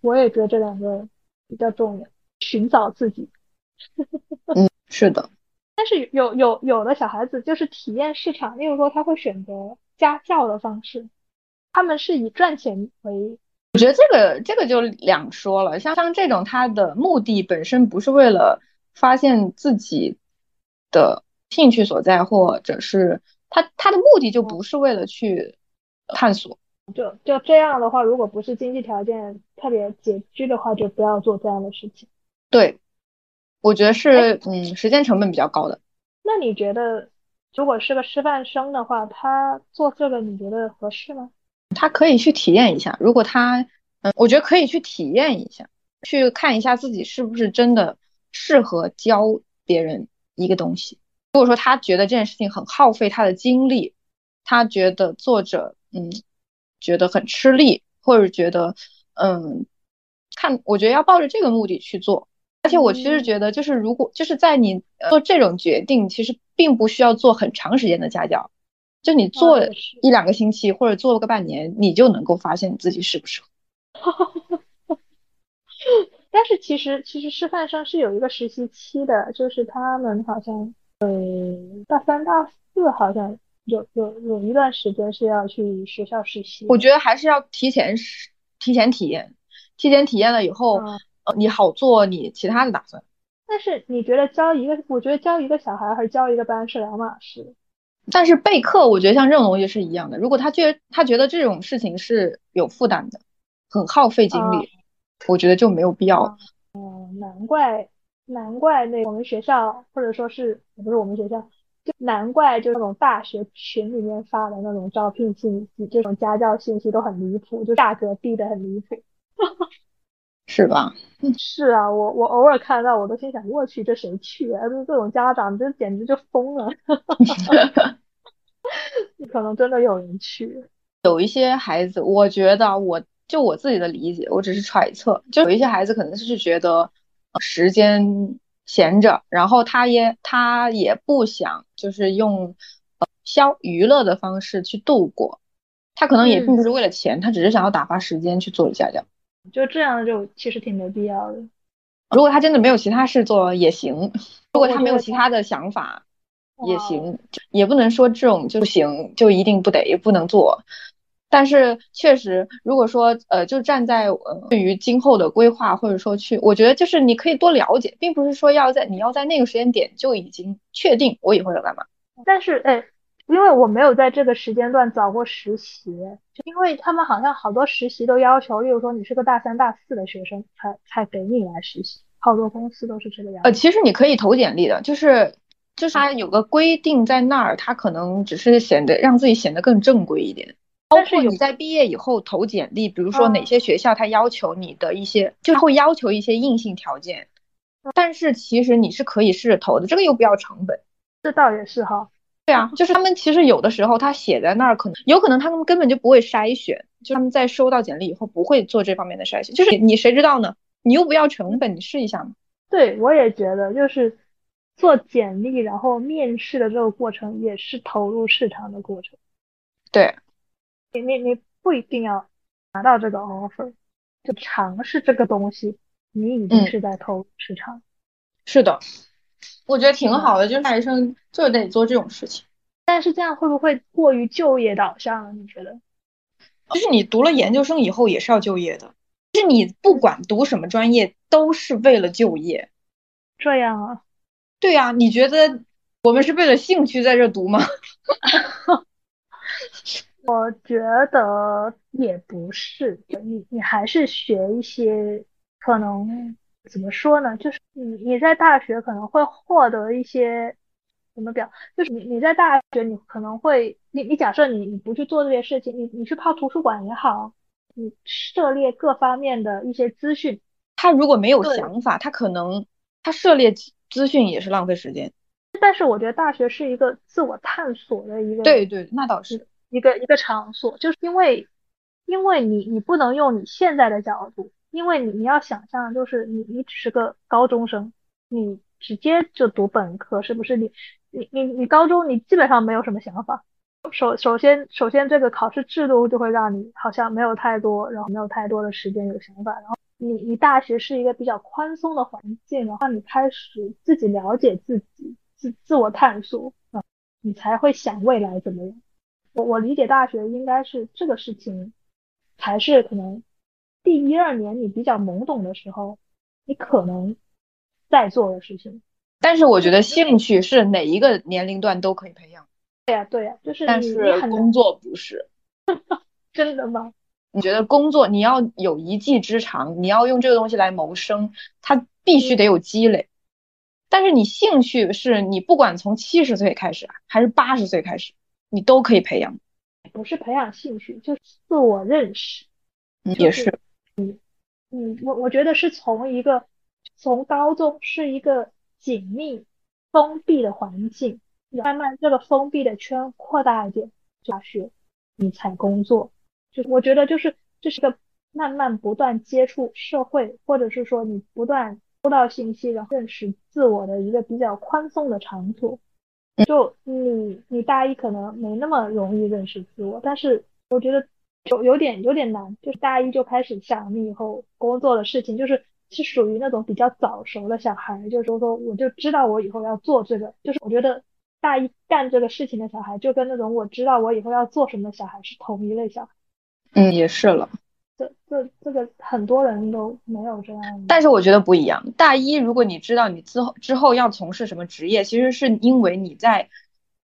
我也觉得这两个比较重要，寻找自己。嗯，是的。但是有有有的小孩子就是体验市场，例如说他会选择家教的方式，他们是以赚钱为。我觉得这个这个就两说了，像像这种，他的目的本身不是为了发现自己的兴趣所在，或者是他他的目的就不是为了去探索。就就这样的话，如果不是经济条件特别拮据的话，就不要做这样的事情。对，我觉得是嗯，时间成本比较高的。那你觉得，如果是个师范生的话，他做这个你觉得合适吗？他可以去体验一下，如果他，嗯，我觉得可以去体验一下，去看一下自己是不是真的适合教别人一个东西。如果说他觉得这件事情很耗费他的精力，他觉得做着，嗯，觉得很吃力，或者觉得，嗯，看，我觉得要抱着这个目的去做。而且我其实觉得，就是如果就是在你做这种决定，其实并不需要做很长时间的家教。就你做一两个星期，或者做个半年，你就能够发现你自己适不适合。但是其实其实师范生是有一个实习期的，就是他们好像呃大三大四好像有有有一段时间是要去学校实习。我觉得还是要提前提前体验，提前体验了以后，呃你好做你其他的打算。但是你觉得教一个，我觉得教一个小孩和教一个班是两码事。但是备课，我觉得像这种东西是一样的。如果他觉他觉得这种事情是有负担的，很耗费精力，我觉得就没有必要。哦，难怪难怪那我们学校或者说是不是我们学校，就难怪就那种大学群里面发的那种招聘信息，这种家教信息都很离谱，就价格低的很离谱，是吧？是啊，我我偶尔看到我都心想，我去，这谁去啊？这这种家长，这简直就疯了。可能真的有人去，有一些孩子，我觉得，我就我自己的理解，我只是揣测，就有一些孩子可能是觉得时间闲着，然后他也他也不想就是用消娱乐的方式去度过，他可能也并不是为了钱，他只是想要打发时间去做家教。就这样就其实挺没必要的。如果他真的没有其他事做也行，如果他没有其他的想法也行，也不能说这种就不行，就一定不得不能做。但是确实，如果说呃，就站在呃对于今后的规划，或者说去，我觉得就是你可以多了解，并不是说要在你要在那个时间点就已经确定我以后要干嘛。但是哎。因为我没有在这个时间段找过实习，就因为他们好像好多实习都要求，例如说你是个大三大四的学生才才给你来实习，好多公司都是这个样。呃，其实你可以投简历的，就是就是它有个规定在那儿，它可能只是显得让自己显得更正规一点。包括你在毕业以后投简历，比如说哪些学校它要求你的一些，就会要求一些硬性条件，但是其实你是可以试着投的，这个又不要成本。这倒也是哈。对啊，就是他们其实有的时候他写在那儿，可能有可能他们根本就不会筛选，就他们在收到简历以后不会做这方面的筛选，就是你谁知道呢？你又不要成本，你试一下嘛。对，我也觉得，就是做简历然后面试的这个过程也是投入市场的过程。对，你你你不一定要拿到这个 offer，就尝试这个东西，你已经是在投入市场。是的。我觉得挺好的，就是大学生就得做这种事情。但是这样会不会过于就业导向了？你觉得？就是你读了研究生以后也是要就业的，就是你不管读什么专业都是为了就业。这样啊？对呀，你觉得我们是为了兴趣在这读吗？我觉得也不是，你你还是学一些，可能怎么说呢？就是你你在大学可能会获得一些怎么表，就是你你在大学你可能会，你你假设你你不去做这些事情，你你去泡图书馆也好，你涉猎各方面的一些资讯，他如果没有想法，他可能他涉猎资讯也是浪费时间。但是我觉得大学是一个自我探索的一个，对对，那倒是。一个一个场所，就是因为，因为你你不能用你现在的角度，因为你你要想象，就是你你只是个高中生，你直接就读本科，是不是？你你你你高中你基本上没有什么想法，首首先首先这个考试制度就会让你好像没有太多，然后没有太多的时间有想法，然后你你大学是一个比较宽松的环境，然后你开始自己了解自己，自自我探索啊，你才会想未来怎么样。我我理解大学应该是这个事情，才是可能第一二年你比较懵懂的时候，你可能在做的事情。但是我觉得兴趣是哪一个年龄段都可以培养。对呀对呀，就是但是工作不是。真的吗？你觉得工作你要有一技之长，你要用这个东西来谋生，它必须得有积累。但是你兴趣是你不管从七十岁开始还是八十岁开始。你都可以培养，不是培养兴趣，就是自我认识，也是。嗯嗯，我我觉得是从一个从高中是一个紧密封闭的环境，慢慢这个封闭的圈扩大一点，大学你才工作。就我觉得就是这是个慢慢不断接触社会，或者是说你不断收到信息，然后认识自我的一个比较宽松的场所。就你，你大一可能没那么容易认识自我，但是我觉得有有点有点难，就是大一就开始想你以后工作的事情，就是是属于那种比较早熟的小孩，就是说说我就知道我以后要做这个，就是我觉得大一干这个事情的小孩，就跟那种我知道我以后要做什么的小孩是同一类小孩。嗯，也是了。这这这个很多人都没有这样，但是我觉得不一样。大一如果你知道你之后之后要从事什么职业，其实是因为你在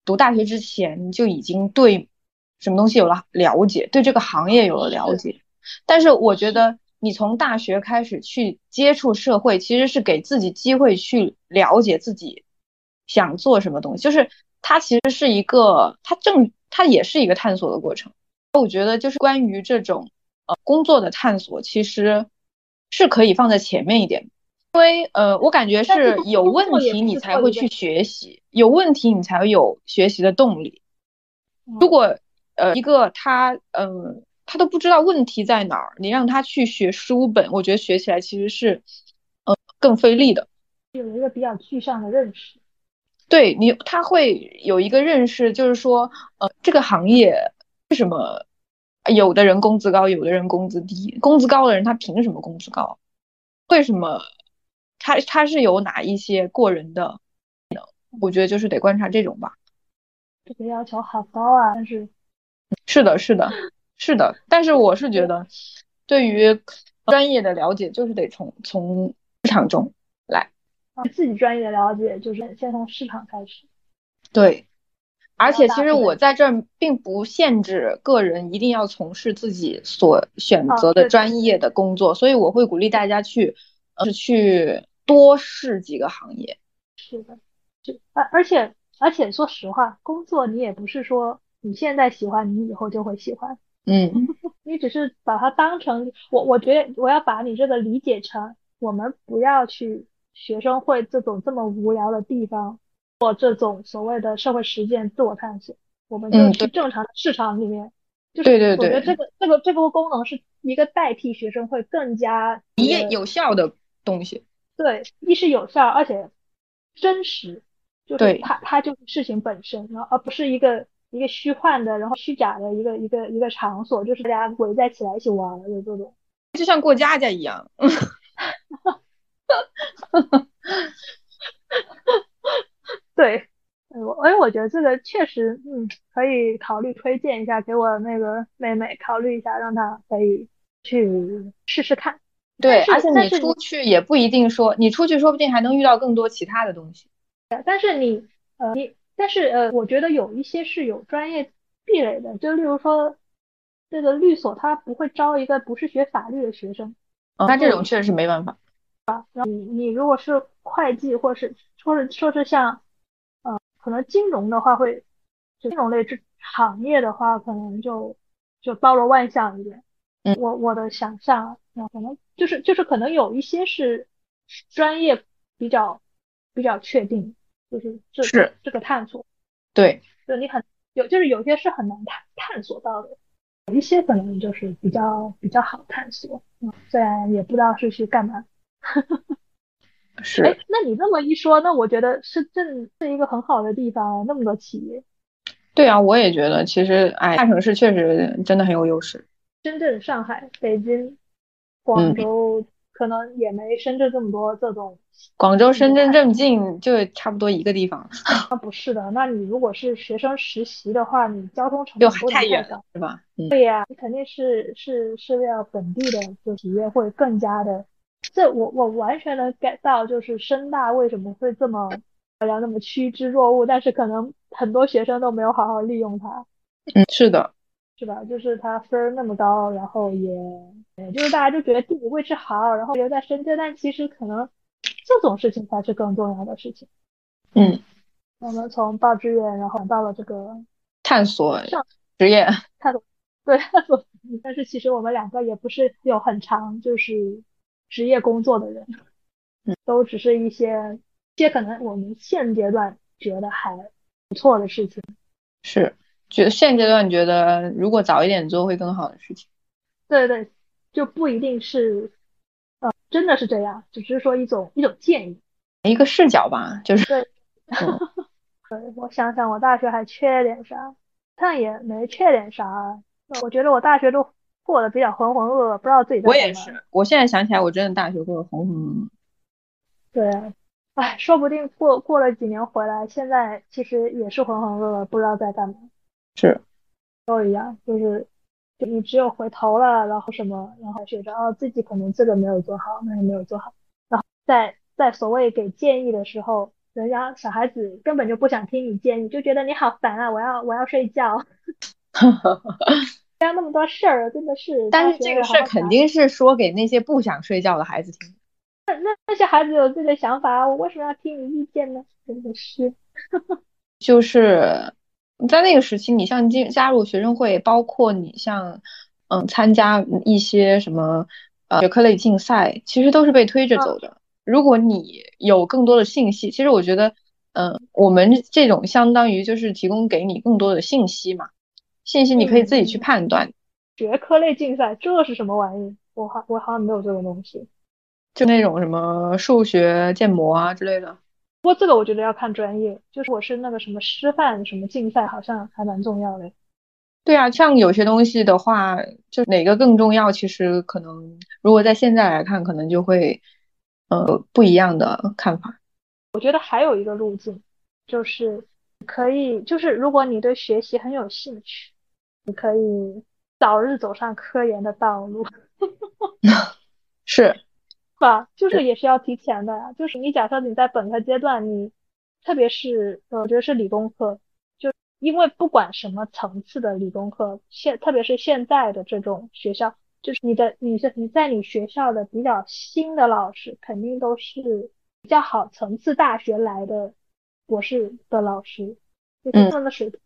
读大学之前就已经对什么东西有了了解，对这个行业有了了解。但是我觉得你从大学开始去接触社会，其实是给自己机会去了解自己想做什么东西，就是它其实是一个，它正它也是一个探索的过程。我觉得就是关于这种呃。工作的探索其实是可以放在前面一点，因为呃，我感觉是有问题你才会去学习，有问题你才会有学习的动力。如果呃一个他嗯他都不知道问题在哪儿，你让他去学书本，我觉得学起来其实是呃更费力的。有一个比较具象的认识，对你他会有一个认识，就是说呃这个行业为什么？有的人工资高，有的人工资低。工资高的人他凭什么工资高？为什么他他是有哪一些过人的能？我觉得就是得观察这种吧。这个要求好高啊！但是是的，是的，是的。但是我是觉得，对于专业的了解，就是得从从市场中来。自己专业的了解，就是先从市场开始。对。而且其实我在这儿并不限制个人一定要从事自己所选择的专业的工作，所以我会鼓励大家去，呃，去多试几个行业。是的，就而而且而且说实话，工作你也不是说你现在喜欢，你以后就会喜欢。嗯，你只是把它当成我，我觉得我要把你这个理解成，我们不要去学生会这种这么无聊的地方。做这种所谓的社会实践、自我探索，我们就去正常的市场里面。对对对，我觉得这个这个这个功能是一个代替学生会更加一有效的东西。对，一是有效，而且真实，就是它它就是事情本身，然后而不是一个一个虚幻的，然后虚假的一个一个一个场所，就是大家围在起来一起玩的这种，就像过家家一样。对，我哎，我觉得这个确实，嗯，可以考虑推荐一下给我那个妹妹，考虑一下让她可以去试试看。对，而且你出去也不一定说，你出去说不定还能遇到更多其他的东西。但是你呃你但是呃，我觉得有一些是有专业壁垒的，就例如说这个律所他不会招一个不是学法律的学生。哦，那这种确实是没办法。啊你你如果是会计，或是或是说是像，呃，可能金融的话会，就金融类这行业的话，可能就就包罗万象一点。嗯我我的想象，那可能就是就是可能有一些是专业比较比较确定，就是这是这个探索，对，就你很有就是有些是很难探探索到的，有一些可能就是比较比较好探索。嗯，虽然也不知道是去干嘛。哎是，，那你这么一说，那我觉得深圳是一个很好的地方，那么多企业。对啊，我也觉得，其实哎，大城市确实真的很有优势。深圳、上海、北京、嗯广州，可能也没深圳这么多这种。广州、深圳这么近，就差不多一个地方，那不是的，那你如果是学生实习的话，你交通成就本不能太远了，。是吧？嗯，对呀，你肯定是是是要本地的就企业会更加的。这我我完全能 get 到，就是深大为什么会这么大家那么趋之若鹜，但是可能很多学生都没有好好利用它。嗯，是的，是吧？就是它分儿那么高，然后也，也就是大家就觉得地理位置好，然后留在深圳，但其实可能这种事情才是更重要的事情。嗯，我们从报志愿，然后到了这个探索上职业，探索对探索，但是其实我们两个也不是有很长就是职业工作的人，嗯，都只是一些一些可能我们现阶段觉得还不错的事情。是，觉得现阶段觉得如果早一点做会更好的事情。对对，就不一定是，呃，真的是这样，只是说一种一种建议。一个视角吧，就是对，嗯 对，我想想，我大学还缺点啥？但也没缺点啥。我觉得我大学都过得比较浑浑噩噩，不知道自己在我干嘛。也是，我现在想起来，我真的大学过得浑浑噩噩。对啊，哎，说不定过过了几年回来，现在其实也是浑浑噩噩，不知道在干嘛。是，都一样，就是就你只有回头了，然后什么，然后觉着哦自己可能这个没有做好，那个没有做好，然后在在所谓给建议的时候，人家小孩子根本就不想听你建议，就觉得你好烦啊，我要我要睡觉，不要那么多事儿，真的是。但是这个事儿肯定是说给那些不想睡觉的孩子听。那那那些孩子有自己的想法，我为什么要听你意见呢？真的是。就是在那个时期，你像进加入学生会，包括你像嗯参加一些什么呃学科类竞赛，其实都是被推着走的。如果你有更多的信息，其实我觉得，嗯，我们这种相当于就是提供给你更多的信息嘛，信息你可以自己去判断。学科类竞赛这是什么玩意？我好我好像没有这种东西。就那种什么数学建模啊之类的。不过这个我觉得要看专业，就是我是那个什么师范什么竞赛，好像还蛮重要的。对啊，像有些东西的话，就哪个更重要，其实可能如果在现在来看，可能就会呃不一样的看法。我觉得还有一个路径，就是可以，就是如果你对学习很有兴趣，你可以早日走上科研的道路。是。吧，就是也是要提前的呀。就是你假设你在本科阶段，你特别是呃，我觉得是理工科，就因为不管什么层次的理工科，现特别是现在的这种学校，就是你的你是你在你学校的比较新的老师，肯定都是比较好层次大学来的博士的老师，就他们的水平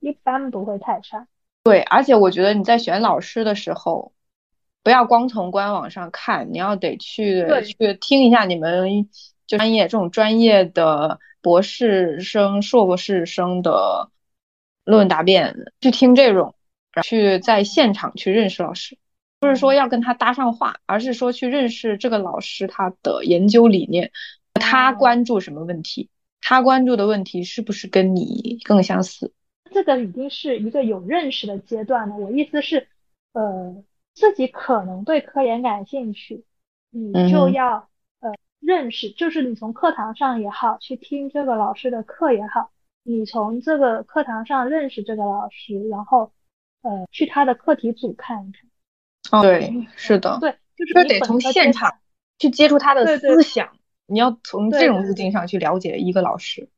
一般不会太差。对，而且我觉得你在选老师的时候。不要光从官网上看，你要得去去听一下你们就专业这种专业的博士生、硕士生的论文答辩，去听这种，去在现场去认识老师，不是说要跟他搭上话，而是说去认识这个老师他的研究理念，他关注什么问题，他关注的问题是不是跟你更相似？这个已经是一个有认识的阶段了。我意思是，呃。自己可能对科研感兴趣，你就要、嗯、呃认识，就是你从课堂上也好，去听这个老师的课也好，你从这个课堂上认识这个老师，然后呃去他的课题组看一看。哦，对，是的，对，就是这得从现场去接触他的对对思想，你要从这种路径上去了解一个老师。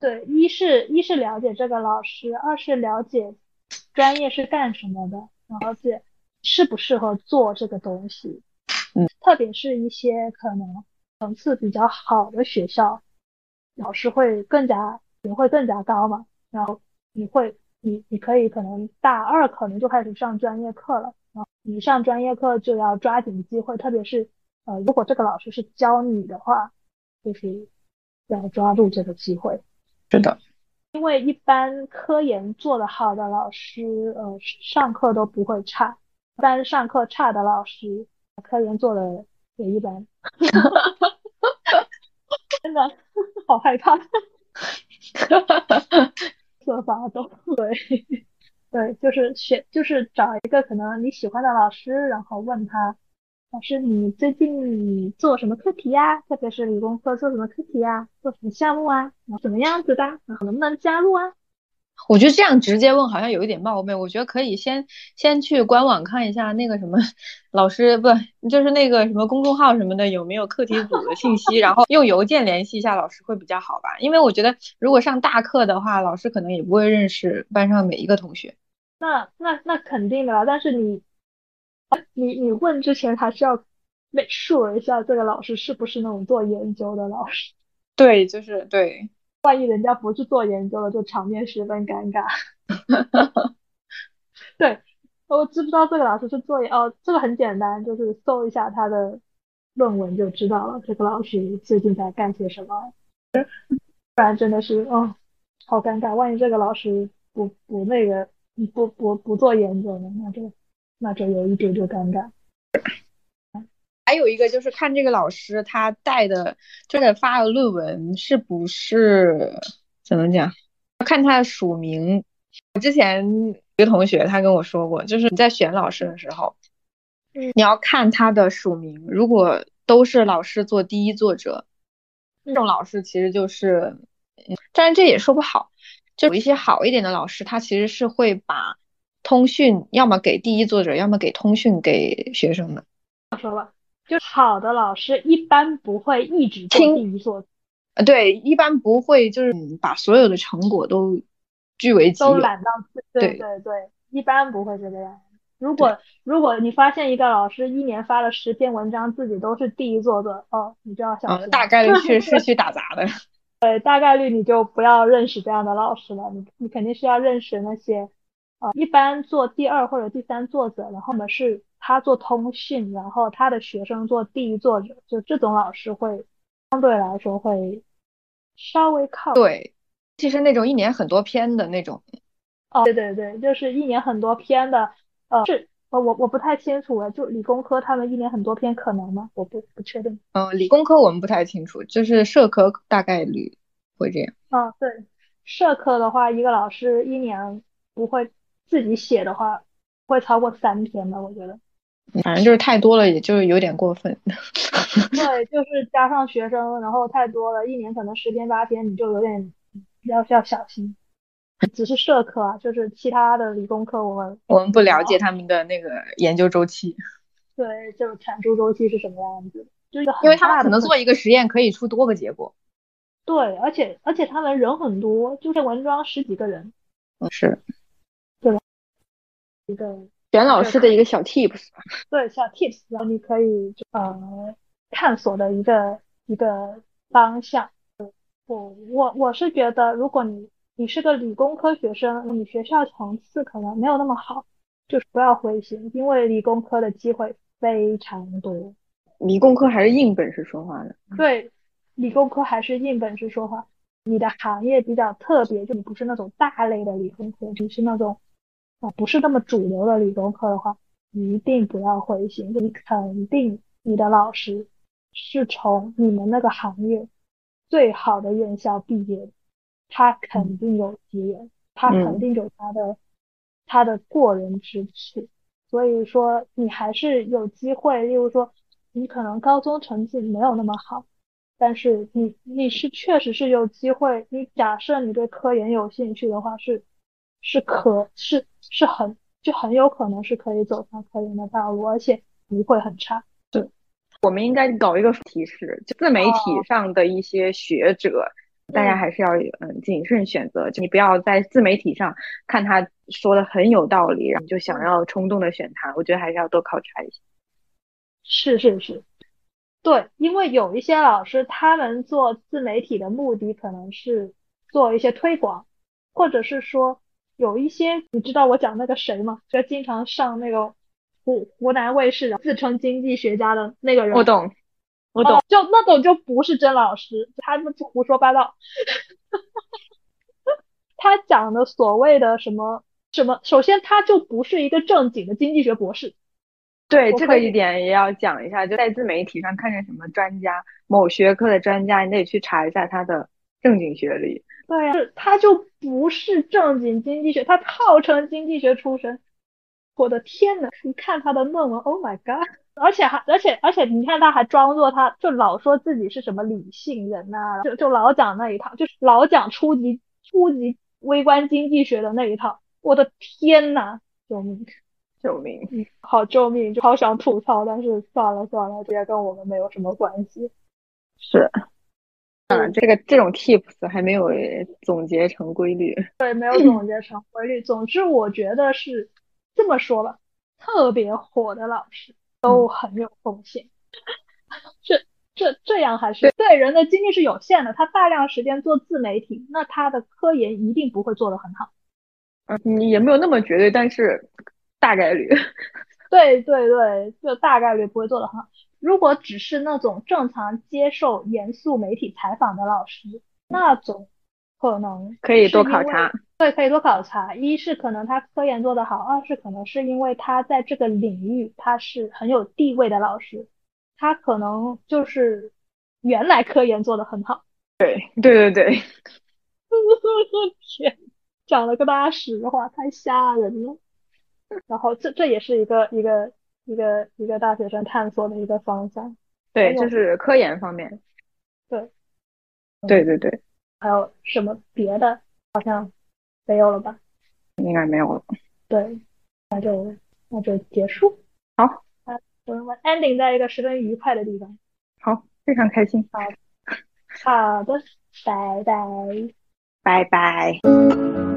对，一是一是了解这个老师，二是了解专业是干什么的，了解适不适合做这个东西。嗯，特别是一些可能层次比较好的学校，老师会更加也会更加高嘛，然后你会你你可以可能大二可能就开始上专业课了，然后你上专业课就要抓紧机会，特别是呃如果这个老师是教你的话，就是要抓住这个机会。是的，因为一般科研做得好的老师，呃，上课都不会差；一般上课差的老师，科研做的也一般。真的好害怕，瑟发抖。对，对，就是选，就是找一个可能你喜欢的老师，然后问他，老师你最近做什么课题呀？特别是理工科做什么课题呀？做什么项目啊？怎么样子的？然后能不能加入啊？我觉得这样直接问好像有一点冒昧，我觉得可以先先去官网看一下那个什么老师不就是那个什么公众号什么的有没有课题组的信息，然后用邮件联系一下老师会比较好吧？因为我觉得如果上大课的话，老师可能也不会认识班上每一个同学。那那那肯定的啦，但是你你你问之前还是要 make sure 一下这个老师是不是那种做研究的老师，对，就是对，万一人家不是做研究的，就场面十分尴尬。对，我知不知道这个老师是做研哦，这个很简单，就是搜一下他的论文就知道了，这个老师最近在干些什么。不然真的是哦，好尴尬，万一这个老师不不那个不不不做研究呢，那就那就有一丢丢尴尬。还有一个就是看这个老师他带的就是发的论文是不是怎么讲，看他的署名。我之前一个同学他跟我说过，就是你在选老师的时候，嗯你要看他的署名，如果都是老师做第一作者，这种老师其实就是，嗯，当然这也说不好，就有一些好一点的老师，他其实是会把通讯要么给第一作者，要么给通讯给学生的。说吧，就好的老师一般不会一直做听第一作，呃，对，一般不会就是嗯把所有的成果都据为己有都。揽到自，对对对对，一般不会这个样。如果如果你发现一个老师一年发了十篇文章，自己都是第一作者，哦，你就要小嗯，心了。大概率是是去打杂的。对，大概率你就不要认识这样的老师了。你你肯定是要认识那些，呃，一般做第二或者第三作者，然后呢是他做通讯，然后他的学生做第一作者，就这种老师会相对来说会稍微靠对，其实那种一年很多篇的那种，哦，对对对，就是一年很多篇的，呃，是呃我我不太清楚哎，就理工科他们一年很多篇可能吗？我不不确定。嗯，理工科我们不太清楚，就是社科大概率会这样。啊，对，社科的话，一个老师一年不会自己写的话，不会超过三篇的，我觉得。反正就是太多了，也就是有点过分。对，就是加上学生，然后太多了，一年可能十天八天，你就有点要要小心。只是社科啊，就是其他的理工科我们我们不了解他们的那个研究周期，对，就是产出周期是什么样子，就是因为他们可能做一个实验可以出多个结果。对，而且而且他们人很多，就是文章十几个人，嗯，是对吧一个选老师的一个小 tips。对小 tips，然后你可以就呃探索的一个一个方向。我我我是觉得，如果你你是个理工科学生，你学校层次可能没有那么好，就是不要灰心，因为理工科的机会非常多。理工科还是硬本事说话的。对，理工科还是硬本事说话。你的行业比较特别，就你不是那种大类的理工科，你是那种啊不是那么主流的理工科的话，你一定不要灰心，你肯定你的老师是从你们那个行业最好的院校毕业的，他肯定有资源，他肯定有他的他的过人之处，所以说你还是有机会，例如说你可能高中成绩没有那么好。但是你你是确实是有机会，你假设你对科研有兴趣的话，是是可是是很就很有可能是可以走上科研的道路，而且不会很差。对我们应该搞一个提示，就自媒体上的一些学者，大家还是要嗯谨慎选择，就你不要在自媒体上看他说的很有道理，然后就想要冲动的选他。我觉得还是要多考察一下。是是是，对，因为有一些老师他们做自媒体的目的可能是做一些推广，或者是说有一些你知道我讲那个谁吗？就经常上那个。湖湖南卫视的自称经济学家的那个人，我懂，我懂，就那种就不是真老师，他们胡说八道。他讲的所谓的什么什么，首先他就不是一个正经的经济学博士。对，这个一点也要讲一下，就在自媒体上看见什么专家，某学科的专家，你得去查一下他的正经学历。对呀，他就不是正经经济学，他号称经济学出身。我的天呐，你看他的论文，Oh my god！而且还而且而且，你看他还装作他就老说自己是什么理性人呐，就就老讲那一套，就是老讲初级初级微观经济学的那一套。我的天呐，救命！救命！好救命！就好想吐槽，但是算了算了，这也跟我们没有什么关系。是，嗯，这个这种 tips 还没有总结成规律。对，没有总结成规律。总之，我觉得是。这么说吧，特别火的老师都很有风险。这这这样还是对人的精力是有限的，他大量时间做自媒体，那他的科研一定不会做得很好。嗯，也没有那么绝对，但是大概率。对对对，就大概率不会做得很好。如果只是那种正常接受严肃媒体采访的老师，那种。可能可以多考察，对，可以多考察。一是可能他科研做得好，二是可能是因为他在这个领域他是很有地位的老师，他可能就是原来科研做得很好。对对对对，天，讲了个大实话，太吓人了。然后这这也是一个一个一个一个大学生探索的一个方向。对，就是科研方面。对，对对对。还有什么别的？好像没有了吧？应该没有了。对，那就那就结束。好，那，我们 ending 在一个十分愉快的地方。好，非常开心。好，好的，拜拜，拜拜。